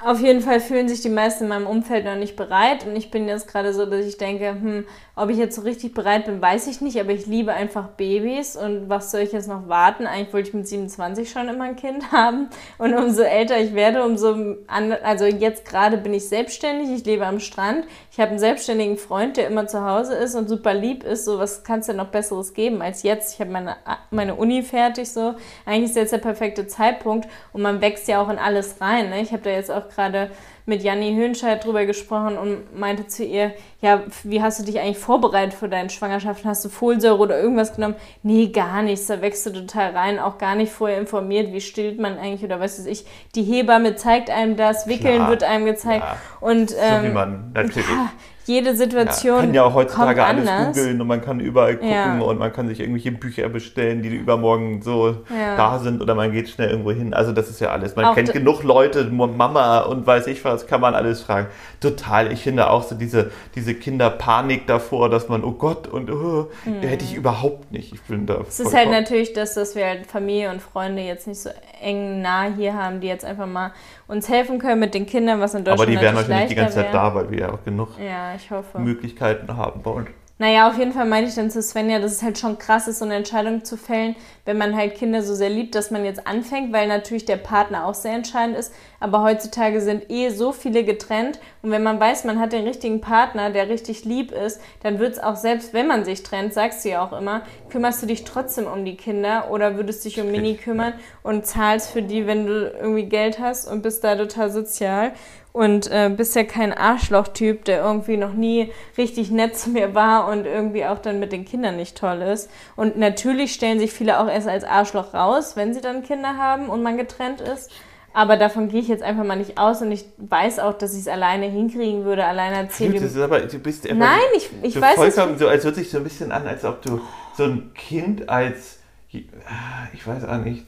Auf jeden Fall fühlen sich die meisten in meinem Umfeld noch nicht bereit. Und ich bin jetzt gerade so, dass ich denke, hm, ob ich jetzt so richtig bereit bin, weiß ich nicht. Aber ich liebe einfach Babys. Und was soll ich jetzt noch warten? Eigentlich wollte ich mit 27 schon immer ein Kind haben. Und umso älter ich werde, umso. Also jetzt gerade bin ich selbstständig. Ich lebe am Strand. Ich habe einen selbstständigen Freund, der immer zu Hause ist und super lieb ist. So, was kann es denn noch Besseres geben als jetzt? Ich habe meine, meine Uni fertig. So, eigentlich ist jetzt der perfekte Zeitpunkt und man wächst ja auch in alles rein. Ne? Ich habe da jetzt auch gerade mit Janni Höhnscheid drüber gesprochen und meinte zu ihr, ja, wie hast du dich eigentlich vorbereitet für deine Schwangerschaft? Hast du Folsäure oder irgendwas genommen? Nee, gar nichts. Da wächst du total rein, auch gar nicht vorher informiert, wie stillt man eigentlich oder was weiß ich. Die Hebamme zeigt einem das, Wickeln Klar. wird einem gezeigt. Ja. Und, ähm, so wie man natürlich. Ja, jede Situation. Ja, man kann ja auch heutzutage alles googeln und man kann überall gucken ja. und man kann sich irgendwelche Bücher bestellen, die übermorgen so ja. da sind oder man geht schnell irgendwo hin. Also das ist ja alles. Man auch kennt genug Leute, Mama und weiß ich was, kann man alles fragen. Total. Ich finde auch so diese, diese Kinderpanik davor, dass man, oh Gott, und oh, mhm. hätte ich überhaupt nicht. Ich bin da. Es ist halt natürlich das, dass wir halt Familie und Freunde jetzt nicht so eng nah hier haben, die jetzt einfach mal uns helfen können mit den Kindern, was in Deutschland Aber die wären wahrscheinlich nicht die ganze Zeit da, weil wir ja auch genug ja. Möglichkeiten haben bei uns. Naja, auf jeden Fall meinte ich dann zu Svenja, dass es halt schon krass ist, so eine Entscheidung zu fällen, wenn man halt Kinder so sehr liebt, dass man jetzt anfängt, weil natürlich der Partner auch sehr entscheidend ist. Aber heutzutage sind eh so viele getrennt. Und wenn man weiß, man hat den richtigen Partner, der richtig lieb ist, dann wird es auch, selbst wenn man sich trennt, sagst du ja auch immer, kümmerst du dich trotzdem um die Kinder oder würdest dich um Mini kümmern und zahlst für die, wenn du irgendwie Geld hast und bist da total sozial und äh, bist ja kein Arschloch-Typ, der irgendwie noch nie richtig nett zu mir war und irgendwie auch dann mit den Kindern nicht toll ist. Und natürlich stellen sich viele auch erst als Arschloch raus, wenn sie dann Kinder haben und man getrennt ist. Aber davon gehe ich jetzt einfach mal nicht aus und ich weiß auch, dass ich es alleine hinkriegen würde, alleine erzählen. Das ist aber, du bist einfach, Nein, ich, ich weiß vollkommen so, als würde sich so ein bisschen an, als ob du so ein Kind als, ich weiß auch nicht,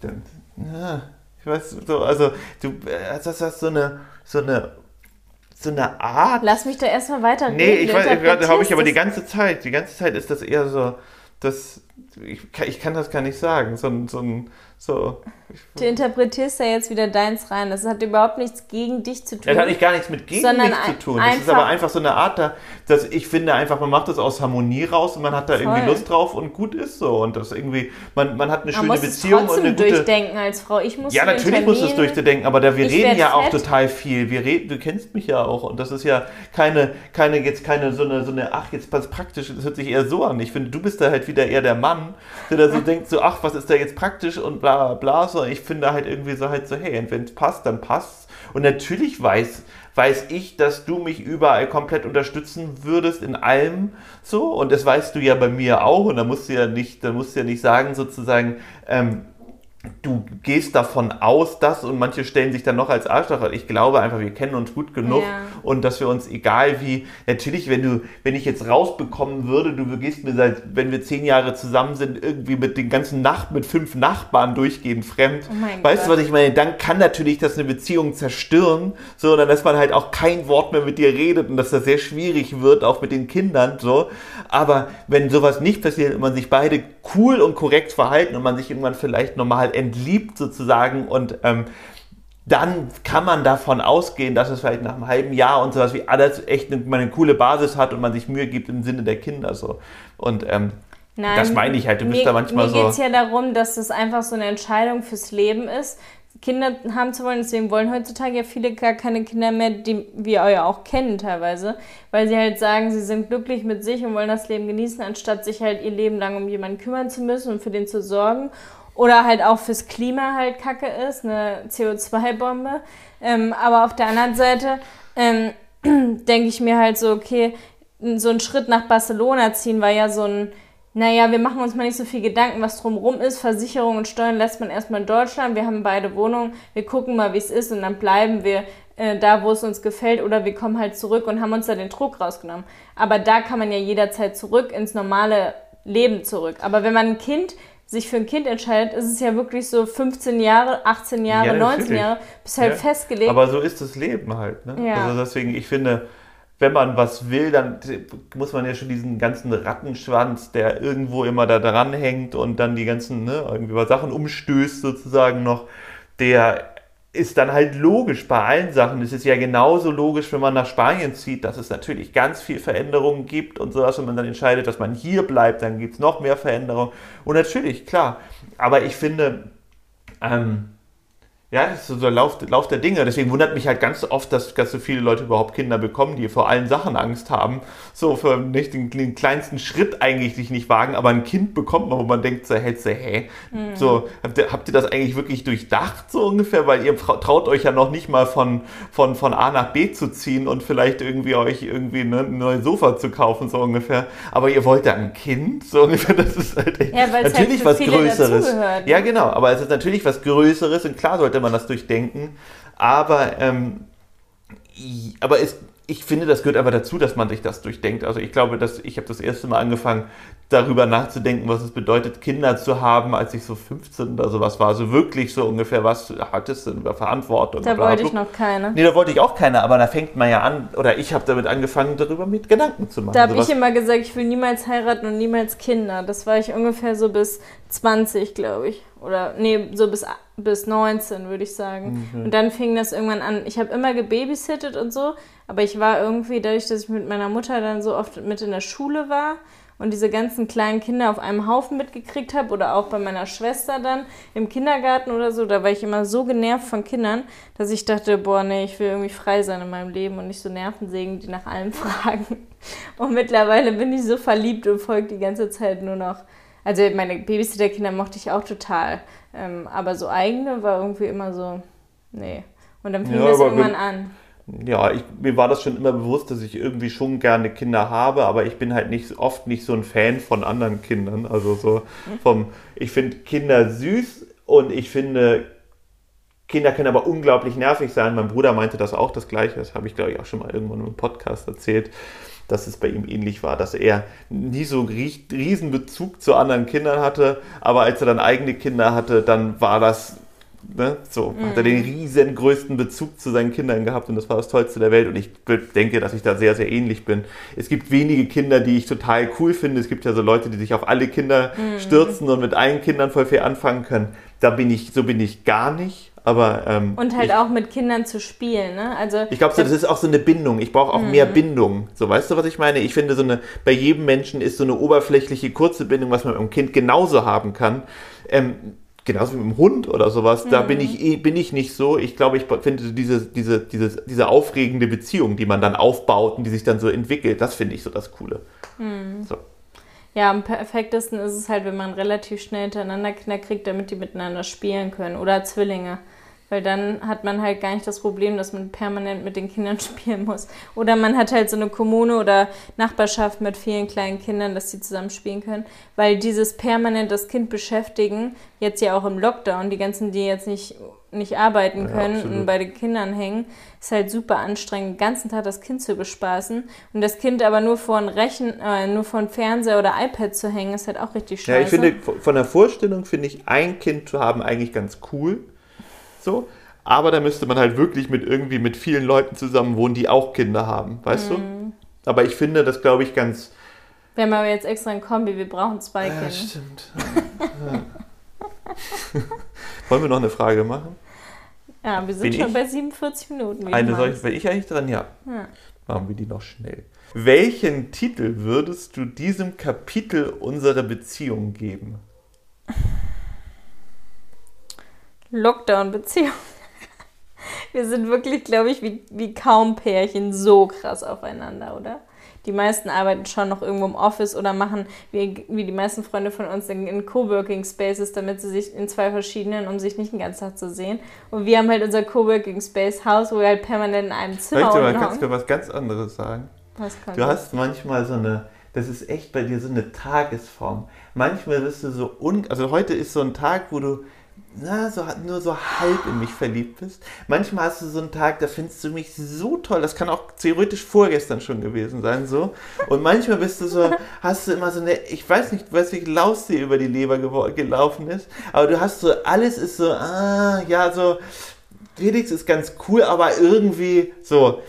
ich weiß so, also du äh, das hast so eine so eine so eine Art. Lass mich da erstmal weiter. Nee, ich weiß, habe ich aber die ganze Zeit. Die ganze Zeit ist das eher so, das, ich, ich kann das gar nicht sagen. So, so ein, so. Du interpretierst ja jetzt wieder deins rein. Das hat überhaupt nichts gegen dich zu tun. Das hat nicht gar nichts mit gegen mich zu tun. Das ist aber einfach so eine Art, da, dass ich finde einfach, man macht das aus Harmonie raus und man hat da Voll. irgendwie Lust drauf und gut ist so. Und das irgendwie, man, man hat eine man schöne muss Beziehung es und eine gute. durchdenken als Frau. Ich muss Ja, natürlich muss es durchdenken, aber da, wir reden ja auch total viel. Wir reden, du kennst mich ja auch und das ist ja keine, keine, jetzt keine so eine, so eine, ach, jetzt was praktisch, das hört sich eher so an. Ich finde, du bist da halt wieder eher der Mann, der da so denkt, so, ach, was ist da jetzt praktisch und bla bla, so. Ich finde halt irgendwie so halt so, hey, wenn es passt, dann passt Und natürlich weiß, weiß ich, dass du mich überall komplett unterstützen würdest in allem so. Und das weißt du ja bei mir auch. Und da musst du ja nicht, da musst du ja nicht sagen, sozusagen, ähm, du gehst davon aus, dass und manche stellen sich dann noch als Arschloch. Ich glaube einfach, wir kennen uns gut genug ja. und dass wir uns, egal wie, natürlich, wenn du, wenn ich jetzt rausbekommen würde, du gehst mir seit, wenn wir zehn Jahre zusammen sind, irgendwie mit den ganzen Nacht, mit fünf Nachbarn durchgehend fremd. Oh weißt Gott. du, was ich meine? Dann kann natürlich das eine Beziehung zerstören, so, dann, dass man halt auch kein Wort mehr mit dir redet und dass das sehr schwierig wird, auch mit den Kindern, so. Aber wenn sowas nicht passiert und man sich beide cool und korrekt verhalten und man sich irgendwann vielleicht normal entliebt sozusagen und ähm, dann kann man davon ausgehen, dass es vielleicht nach einem halben Jahr und sowas wie alles echt eine, eine coole Basis hat und man sich Mühe gibt im Sinne der Kinder so. Und ähm, Nein, das meine ich halt, du bist da manchmal mir so. Mir geht es ja darum, dass es einfach so eine Entscheidung fürs Leben ist, Kinder haben zu wollen. Deswegen wollen heutzutage ja viele gar keine Kinder mehr, die wir ja auch kennen teilweise, weil sie halt sagen, sie sind glücklich mit sich und wollen das Leben genießen, anstatt sich halt ihr Leben lang um jemanden kümmern zu müssen und für den zu sorgen. Oder halt auch fürs Klima halt Kacke ist, eine CO2-Bombe. Ähm, aber auf der anderen Seite ähm, denke ich mir halt so, okay, so ein Schritt nach Barcelona ziehen war ja so ein naja, wir machen uns mal nicht so viel Gedanken, was drumherum ist. Versicherung und Steuern lässt man erstmal in Deutschland. Wir haben beide Wohnungen. Wir gucken mal, wie es ist und dann bleiben wir äh, da, wo es uns gefällt oder wir kommen halt zurück und haben uns da den Druck rausgenommen. Aber da kann man ja jederzeit zurück ins normale Leben zurück. Aber wenn man ein Kind sich für ein Kind entscheidet, ist es ja wirklich so 15 Jahre, 18 Jahre, ja, 19 Jahre, bis halt ja. festgelegt. Aber so ist das Leben halt. Ne? Ja. Also deswegen, ich finde, wenn man was will, dann muss man ja schon diesen ganzen Rattenschwanz, der irgendwo immer da dran hängt und dann die ganzen ne, irgendwie Sachen umstößt sozusagen noch, der ist dann halt logisch bei allen Sachen. Es ist ja genauso logisch, wenn man nach Spanien zieht, dass es natürlich ganz viel Veränderungen gibt und sowas, wenn man dann entscheidet, dass man hier bleibt, dann gibt es noch mehr Veränderungen. Und natürlich, klar. Aber ich finde, ähm, ja, das ist so der Lauf, Lauf der Dinge. Deswegen wundert mich halt ganz oft, dass, dass so viele Leute überhaupt Kinder bekommen, die vor allen Sachen Angst haben. So für nicht den, den kleinsten Schritt eigentlich sich nicht wagen, aber ein Kind bekommt man, wo man denkt, so, hältst du, hä? Mhm. So, habt ihr, habt ihr das eigentlich wirklich durchdacht, so ungefähr? Weil ihr traut euch ja noch nicht mal von, von, von A nach B zu ziehen und vielleicht irgendwie euch irgendwie ne, ein neues Sofa zu kaufen, so ungefähr. Aber ihr wollt ja ein Kind, so ungefähr. Das ist halt echt, ja, natürlich halt was Größeres. Ne? Ja, genau. Aber es ist natürlich was Größeres und klar sollte sollte man das durchdenken. Aber, ähm, aber es, ich finde, das gehört einfach dazu, dass man sich das durchdenkt. Also ich glaube, dass ich habe das erste Mal angefangen, darüber nachzudenken, was es bedeutet, Kinder zu haben, als ich so 15 oder sowas war. Also wirklich so ungefähr, was hattest du über Verantwortung? Da wollte ich noch keine. Nee, da wollte ich auch keine, aber da fängt man ja an, oder ich habe damit angefangen, darüber mit Gedanken zu machen. Da habe ich immer gesagt, ich will niemals heiraten und niemals Kinder. Das war ich ungefähr so bis 20, glaube ich. Oder nee, so bis, bis 19, würde ich sagen. Mhm. Und dann fing das irgendwann an. Ich habe immer gebabysittet und so, aber ich war irgendwie, dadurch, dass ich mit meiner Mutter dann so oft mit in der Schule war, und diese ganzen kleinen Kinder auf einem Haufen mitgekriegt habe oder auch bei meiner Schwester dann im Kindergarten oder so, da war ich immer so genervt von Kindern, dass ich dachte, boah, nee, ich will irgendwie frei sein in meinem Leben und nicht so Nervensägen, die nach allem fragen. Und mittlerweile bin ich so verliebt und folge die ganze Zeit nur noch. Also meine Babysitter-Kinder mochte ich auch total, ähm, aber so eigene war irgendwie immer so, nee. Und dann fing ja, das irgendwann an ja, ich, mir war das schon immer bewusst, dass ich irgendwie schon gerne Kinder habe, aber ich bin halt nicht oft nicht so ein Fan von anderen Kindern. Also so vom, ich finde Kinder süß und ich finde Kinder können aber unglaublich nervig sein. Mein Bruder meinte das auch das Gleiche. Das habe ich glaube ich auch schon mal irgendwann im Podcast erzählt, dass es bei ihm ähnlich war, dass er nie so riesen Bezug zu anderen Kindern hatte, aber als er dann eigene Kinder hatte, dann war das ne, so, mhm. hat er den riesengrößten Bezug zu seinen Kindern gehabt und das war das Tollste der Welt und ich denke, dass ich da sehr, sehr ähnlich bin. Es gibt wenige Kinder, die ich total cool finde. Es gibt ja so Leute, die sich auf alle Kinder mhm. stürzen und mit allen Kindern voll viel anfangen können. Da bin ich, so bin ich gar nicht. Aber, ähm, und halt ich, auch mit Kindern zu spielen, ne? Also ich glaube, so, das ist auch so eine Bindung. Ich brauche auch mhm. mehr Bindung. So, weißt du, was ich meine? Ich finde, so eine bei jedem Menschen ist so eine oberflächliche kurze Bindung, was man mit einem Kind genauso haben kann. Ähm, genauso wie mit dem Hund oder sowas. Mhm. Da bin ich eh, bin ich nicht so. Ich glaube, ich finde diese diese diese diese aufregende Beziehung, die man dann aufbaut und die sich dann so entwickelt, das finde ich so das Coole. Mhm. So. Ja, am perfektesten ist es halt, wenn man relativ schnell hintereinander Kinder kriegt, damit die miteinander spielen können. Oder Zwillinge. Weil dann hat man halt gar nicht das Problem, dass man permanent mit den Kindern spielen muss. Oder man hat halt so eine Kommune oder Nachbarschaft mit vielen kleinen Kindern, dass sie zusammen spielen können. Weil dieses permanent das Kind beschäftigen, jetzt ja auch im Lockdown, die ganzen, die jetzt nicht, nicht arbeiten können ja, und bei den Kindern hängen, ist halt super anstrengend, den ganzen Tag das Kind zu bespaßen. Und das Kind aber nur vor ein Rechen, äh, nur vor ein Fernseher oder iPad zu hängen, ist halt auch richtig scheiße. Ja, ich finde, von der Vorstellung finde ich, ein Kind zu haben eigentlich ganz cool so. Aber da müsste man halt wirklich mit irgendwie mit vielen Leuten zusammen wohnen, die auch Kinder haben, weißt mhm. du? Aber ich finde das, glaube ich, ganz. Wir haben aber jetzt extra ein Kombi, wir brauchen zwei ja, Kinder. Stimmt. Ja. Wollen wir noch eine Frage machen? Ja, wir sind bin schon ich? bei 47 Minuten. Eine solche, bin ich eigentlich dran? Ja. ja. Machen wir die noch schnell. Welchen Titel würdest du diesem Kapitel unserer Beziehung geben? Lockdown-Beziehung. Wir sind wirklich, glaube ich, wie, wie kaum Pärchen so krass aufeinander, oder? Die meisten arbeiten schon noch irgendwo im Office oder machen, wie, wie die meisten Freunde von uns, in, in Coworking Spaces, damit sie sich in zwei verschiedenen, um sich nicht den ganzen Tag zu sehen. Und wir haben halt unser Coworking Space Haus, wo wir halt permanent in einem Zimmer sind. Weißt kannst du was ganz anderes sagen? Was kann Du hast manchmal so eine, das ist echt bei dir so eine Tagesform. Manchmal bist du so un, also heute ist so ein Tag, wo du na, so, nur so halb in mich verliebt bist. Manchmal hast du so einen Tag, da findest du mich so toll. Das kann auch theoretisch vorgestern schon gewesen sein, so. Und manchmal bist du so, hast du immer so eine, ich weiß nicht, was ich Laus dir über die Leber gelaufen ist, aber du hast so, alles ist so, ah, ja, so, Felix ist ganz cool, aber irgendwie so.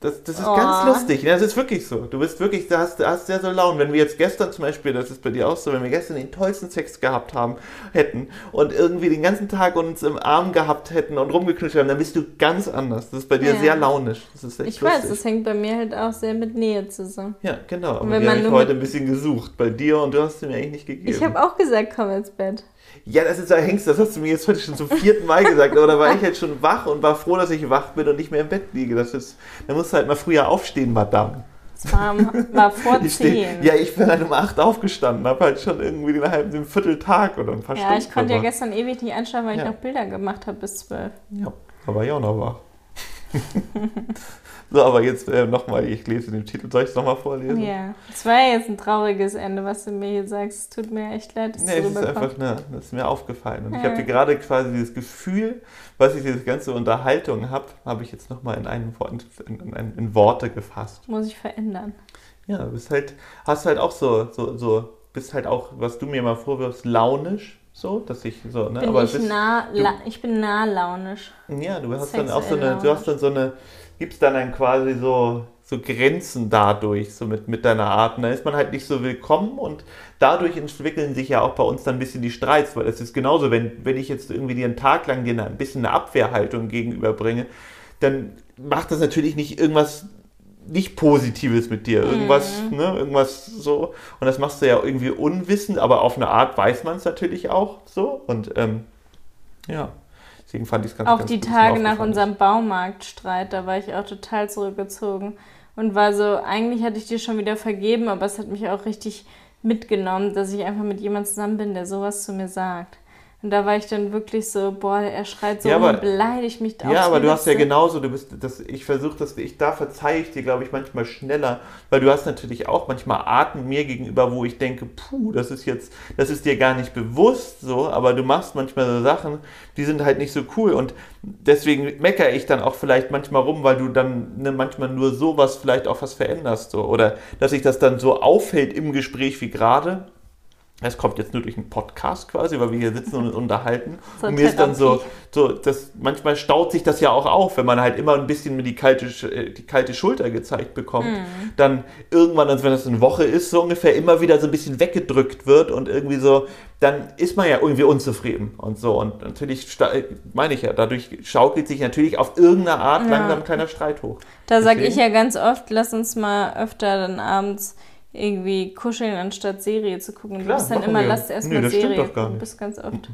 Das, das ist oh. ganz lustig. Das ist wirklich so. Du bist wirklich, da hast, hast sehr so Laune. Wenn wir jetzt gestern zum Beispiel, das ist bei dir auch so, wenn wir gestern den tollsten Sex gehabt haben, hätten und irgendwie den ganzen Tag uns im Arm gehabt hätten und rumgeknutscht haben, dann bist du ganz anders. Das ist bei dir ja. sehr launisch. Das ist echt ich lustig. weiß, das hängt bei mir halt auch sehr mit Nähe zusammen. Ja, genau. Aber wir haben heute ein bisschen gesucht bei dir und du hast sie mir eigentlich nicht gegeben. Ich habe auch gesagt, komm ins Bett. Ja, das ist ein Hengst, das hast du mir jetzt heute schon zum vierten Mal gesagt, aber da war ich halt schon wach und war froh, dass ich wach bin und nicht mehr im Bett liege. Das ist, da musst du halt mal früher aufstehen, Madame. Das war, war vor ich zehn. ja, ich bin halt um acht aufgestanden, habe halt schon irgendwie den halben den Vierteltag oder ein paar ja, Stunden. Ja, ich konnte ja gestern ewig nicht einschlafen, weil ja. ich noch Bilder gemacht habe bis zwölf. Ja, da war ich auch noch wach. So, aber jetzt äh, nochmal, ich lese den Titel. Soll ich es nochmal vorlesen? Ja. Es war ja jetzt ein trauriges Ende, was du mir hier sagst. Es tut mir echt leid, dass nee, es ist einfach, ne, das ist mir aufgefallen. Und ja. ich habe gerade quasi dieses Gefühl, was ich diese ganze Unterhaltung habe, habe ich jetzt nochmal in, einen in, in, in, Worte gefasst. Muss ich verändern. Ja, du bist halt, hast halt auch so, so, so, bist halt auch, was du mir mal vorwirfst, launisch so, dass ich so, ne? Bin aber ich, bist, nah, du, ich bin nah launisch. Ja, du hast Sexuell dann auch so eine, du hast dann so eine, gibst dann, dann quasi so, so Grenzen dadurch, so mit, mit deiner Art. Und dann ist man halt nicht so willkommen und dadurch entwickeln sich ja auch bei uns dann ein bisschen die Streits, weil es ist genauso, wenn, wenn ich jetzt irgendwie dir einen Tag lang dir ein bisschen eine Abwehrhaltung gegenüberbringe, dann macht das natürlich nicht irgendwas nicht Positives mit dir. Irgendwas, mhm. ne, irgendwas so. Und das machst du ja irgendwie unwissend, aber auf eine Art weiß man es natürlich auch so. Und ähm, ja. Deswegen fand ich es ganz Auch ganz die Tage nach unserem Baumarktstreit, da war ich auch total zurückgezogen und war so, eigentlich hatte ich dir schon wieder vergeben, aber es hat mich auch richtig mitgenommen, dass ich einfach mit jemandem zusammen bin, der sowas zu mir sagt. Und da war ich dann wirklich so, boah, er schreit so ja, aber, beleidigt mich Ja, aber du hast ja genauso, du bist, das, ich versuche das, ich, da verzeihe ich dir, glaube ich, manchmal schneller, weil du hast natürlich auch manchmal Arten mir gegenüber, wo ich denke, puh, das ist jetzt, das ist dir gar nicht bewusst so, aber du machst manchmal so Sachen, die sind halt nicht so cool. Und deswegen meckere ich dann auch vielleicht manchmal rum, weil du dann ne, manchmal nur sowas vielleicht auch was veränderst so. Oder dass sich das dann so auffällt im Gespräch wie gerade es kommt jetzt nur durch einen Podcast quasi, weil wir hier sitzen und uns unterhalten. So und mir ist dann so, so das, manchmal staut sich das ja auch auf, wenn man halt immer ein bisschen die kalte, äh, die kalte Schulter gezeigt bekommt. Mhm. Dann irgendwann, als wenn das eine Woche ist, so ungefähr immer wieder so ein bisschen weggedrückt wird und irgendwie so, dann ist man ja irgendwie unzufrieden und so. Und natürlich, meine ich ja, dadurch schaukelt sich natürlich auf irgendeine Art ja. langsam ein kleiner Streit hoch. Da sage ich ja ganz oft, lass uns mal öfter dann abends irgendwie kuscheln, anstatt Serie zu gucken. Klar, du bist dann immer, wir. lass erstmal nee, Serie gucken. Du bist ganz oft.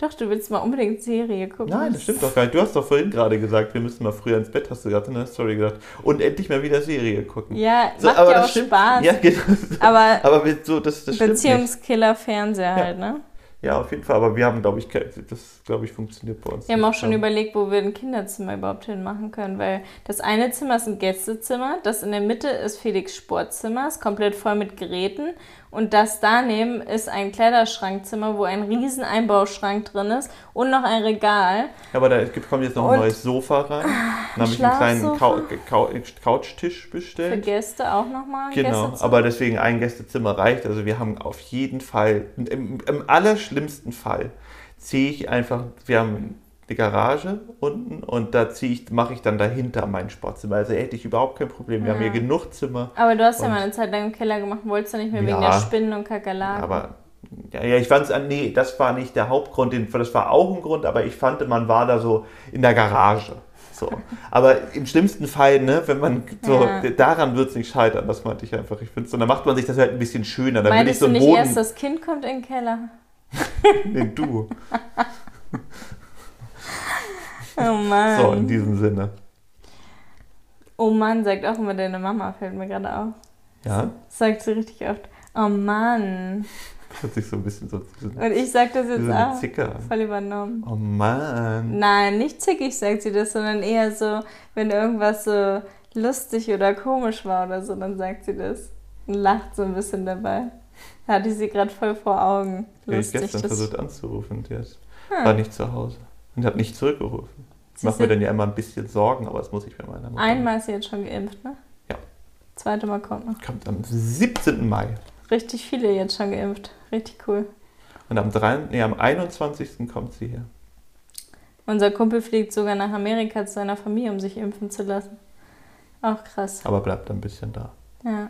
Doch, du willst mal unbedingt Serie gucken. Nein, das stimmt doch gar nicht. Du hast doch vorhin gerade gesagt, wir müssen mal früher ins Bett, hast du gerade in der Story gesagt. Und endlich mal wieder Serie gucken. Ja, so, macht aber ja auch stimmt. Spaß. Ja, genau. Aber, aber so, das, das Beziehungskiller Fernseher halt, ne? Ja, auf jeden Fall. Aber wir haben, glaube ich, das, glaube ich, funktioniert bei uns. Wir haben auch schon überlegt, wo wir ein Kinderzimmer überhaupt hinmachen können, weil das eine Zimmer ist ein Gästezimmer, das in der Mitte ist Felix Sportzimmer, ist komplett voll mit Geräten und das daneben ist ein Kleiderschrankzimmer, wo ein riesen Einbauschrank drin ist und noch ein Regal. Ja, aber da kommt jetzt noch ein und neues Sofa rein. Dann habe ich einen kleinen Cou Cou Couchtisch bestellt. Für Gäste auch nochmal. Genau, aber deswegen ein Gästezimmer reicht. Also wir haben auf jeden Fall, im, im allerschlimmsten Fall, ziehe ich einfach, wir haben eine Garage unten und da ziehe ich, mache ich dann dahinter mein Sportzimmer. Also hätte ich überhaupt kein Problem. Wir ja. haben hier genug Zimmer. Aber du hast ja mal eine Zeit lang im Keller gemacht, wolltest du nicht mehr ja, wegen der Spinnen und Kakerlaken. Aber ja, ja, ich fand es, nee, das war nicht der Hauptgrund, das war auch ein Grund, aber ich fand, man war da so in der Garage. So. Aber im schlimmsten Fall, ne, wenn man so, ja. daran wird es nicht scheitern, das meinte ich einfach. Ich finde so, dann macht man sich das halt ein bisschen schöner. Dann Meintest ich so du nicht Boden... erst, das Kind kommt in den Keller? nee, du. Oh Mann. So, in diesem Sinne. Oh Mann, sagt auch immer deine Mama, fällt mir gerade auf. Ja? sagt sie richtig oft. Oh Mann. Hört sich so ein bisschen so. Und ich sag das jetzt auch. Zicker. Voll übernommen. Oh Mann. Nein, nicht zickig sagt sie das, sondern eher so, wenn irgendwas so lustig oder komisch war oder so, dann sagt sie das. Und lacht so ein bisschen dabei. Da hatte ich sie gerade voll vor Augen. Lustig, ich gestern versucht anzurufen, die hm. war nicht zu Hause und hat nicht zurückgerufen. Ich mache mir dann ja immer ein bisschen Sorgen, aber das muss ich bei meiner Mutter. Einmal ist sie jetzt schon geimpft, ne? Ja. Zweite Mal kommt noch. Kommt am 17. Mai. Richtig viele jetzt schon geimpft. Richtig cool. Und am, 3, nee, am 21. kommt sie hier. Unser Kumpel fliegt sogar nach Amerika zu seiner Familie, um sich impfen zu lassen. Auch krass. Aber bleibt ein bisschen da. Ja.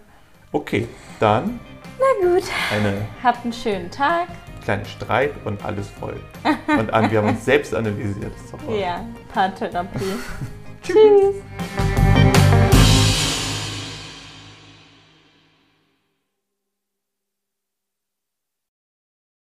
Okay, dann. Na gut. Eine Habt einen schönen Tag kleinen Streit und alles voll. Und an, wir haben uns selbst analysiert. ja, Paartherapie. Tschüss.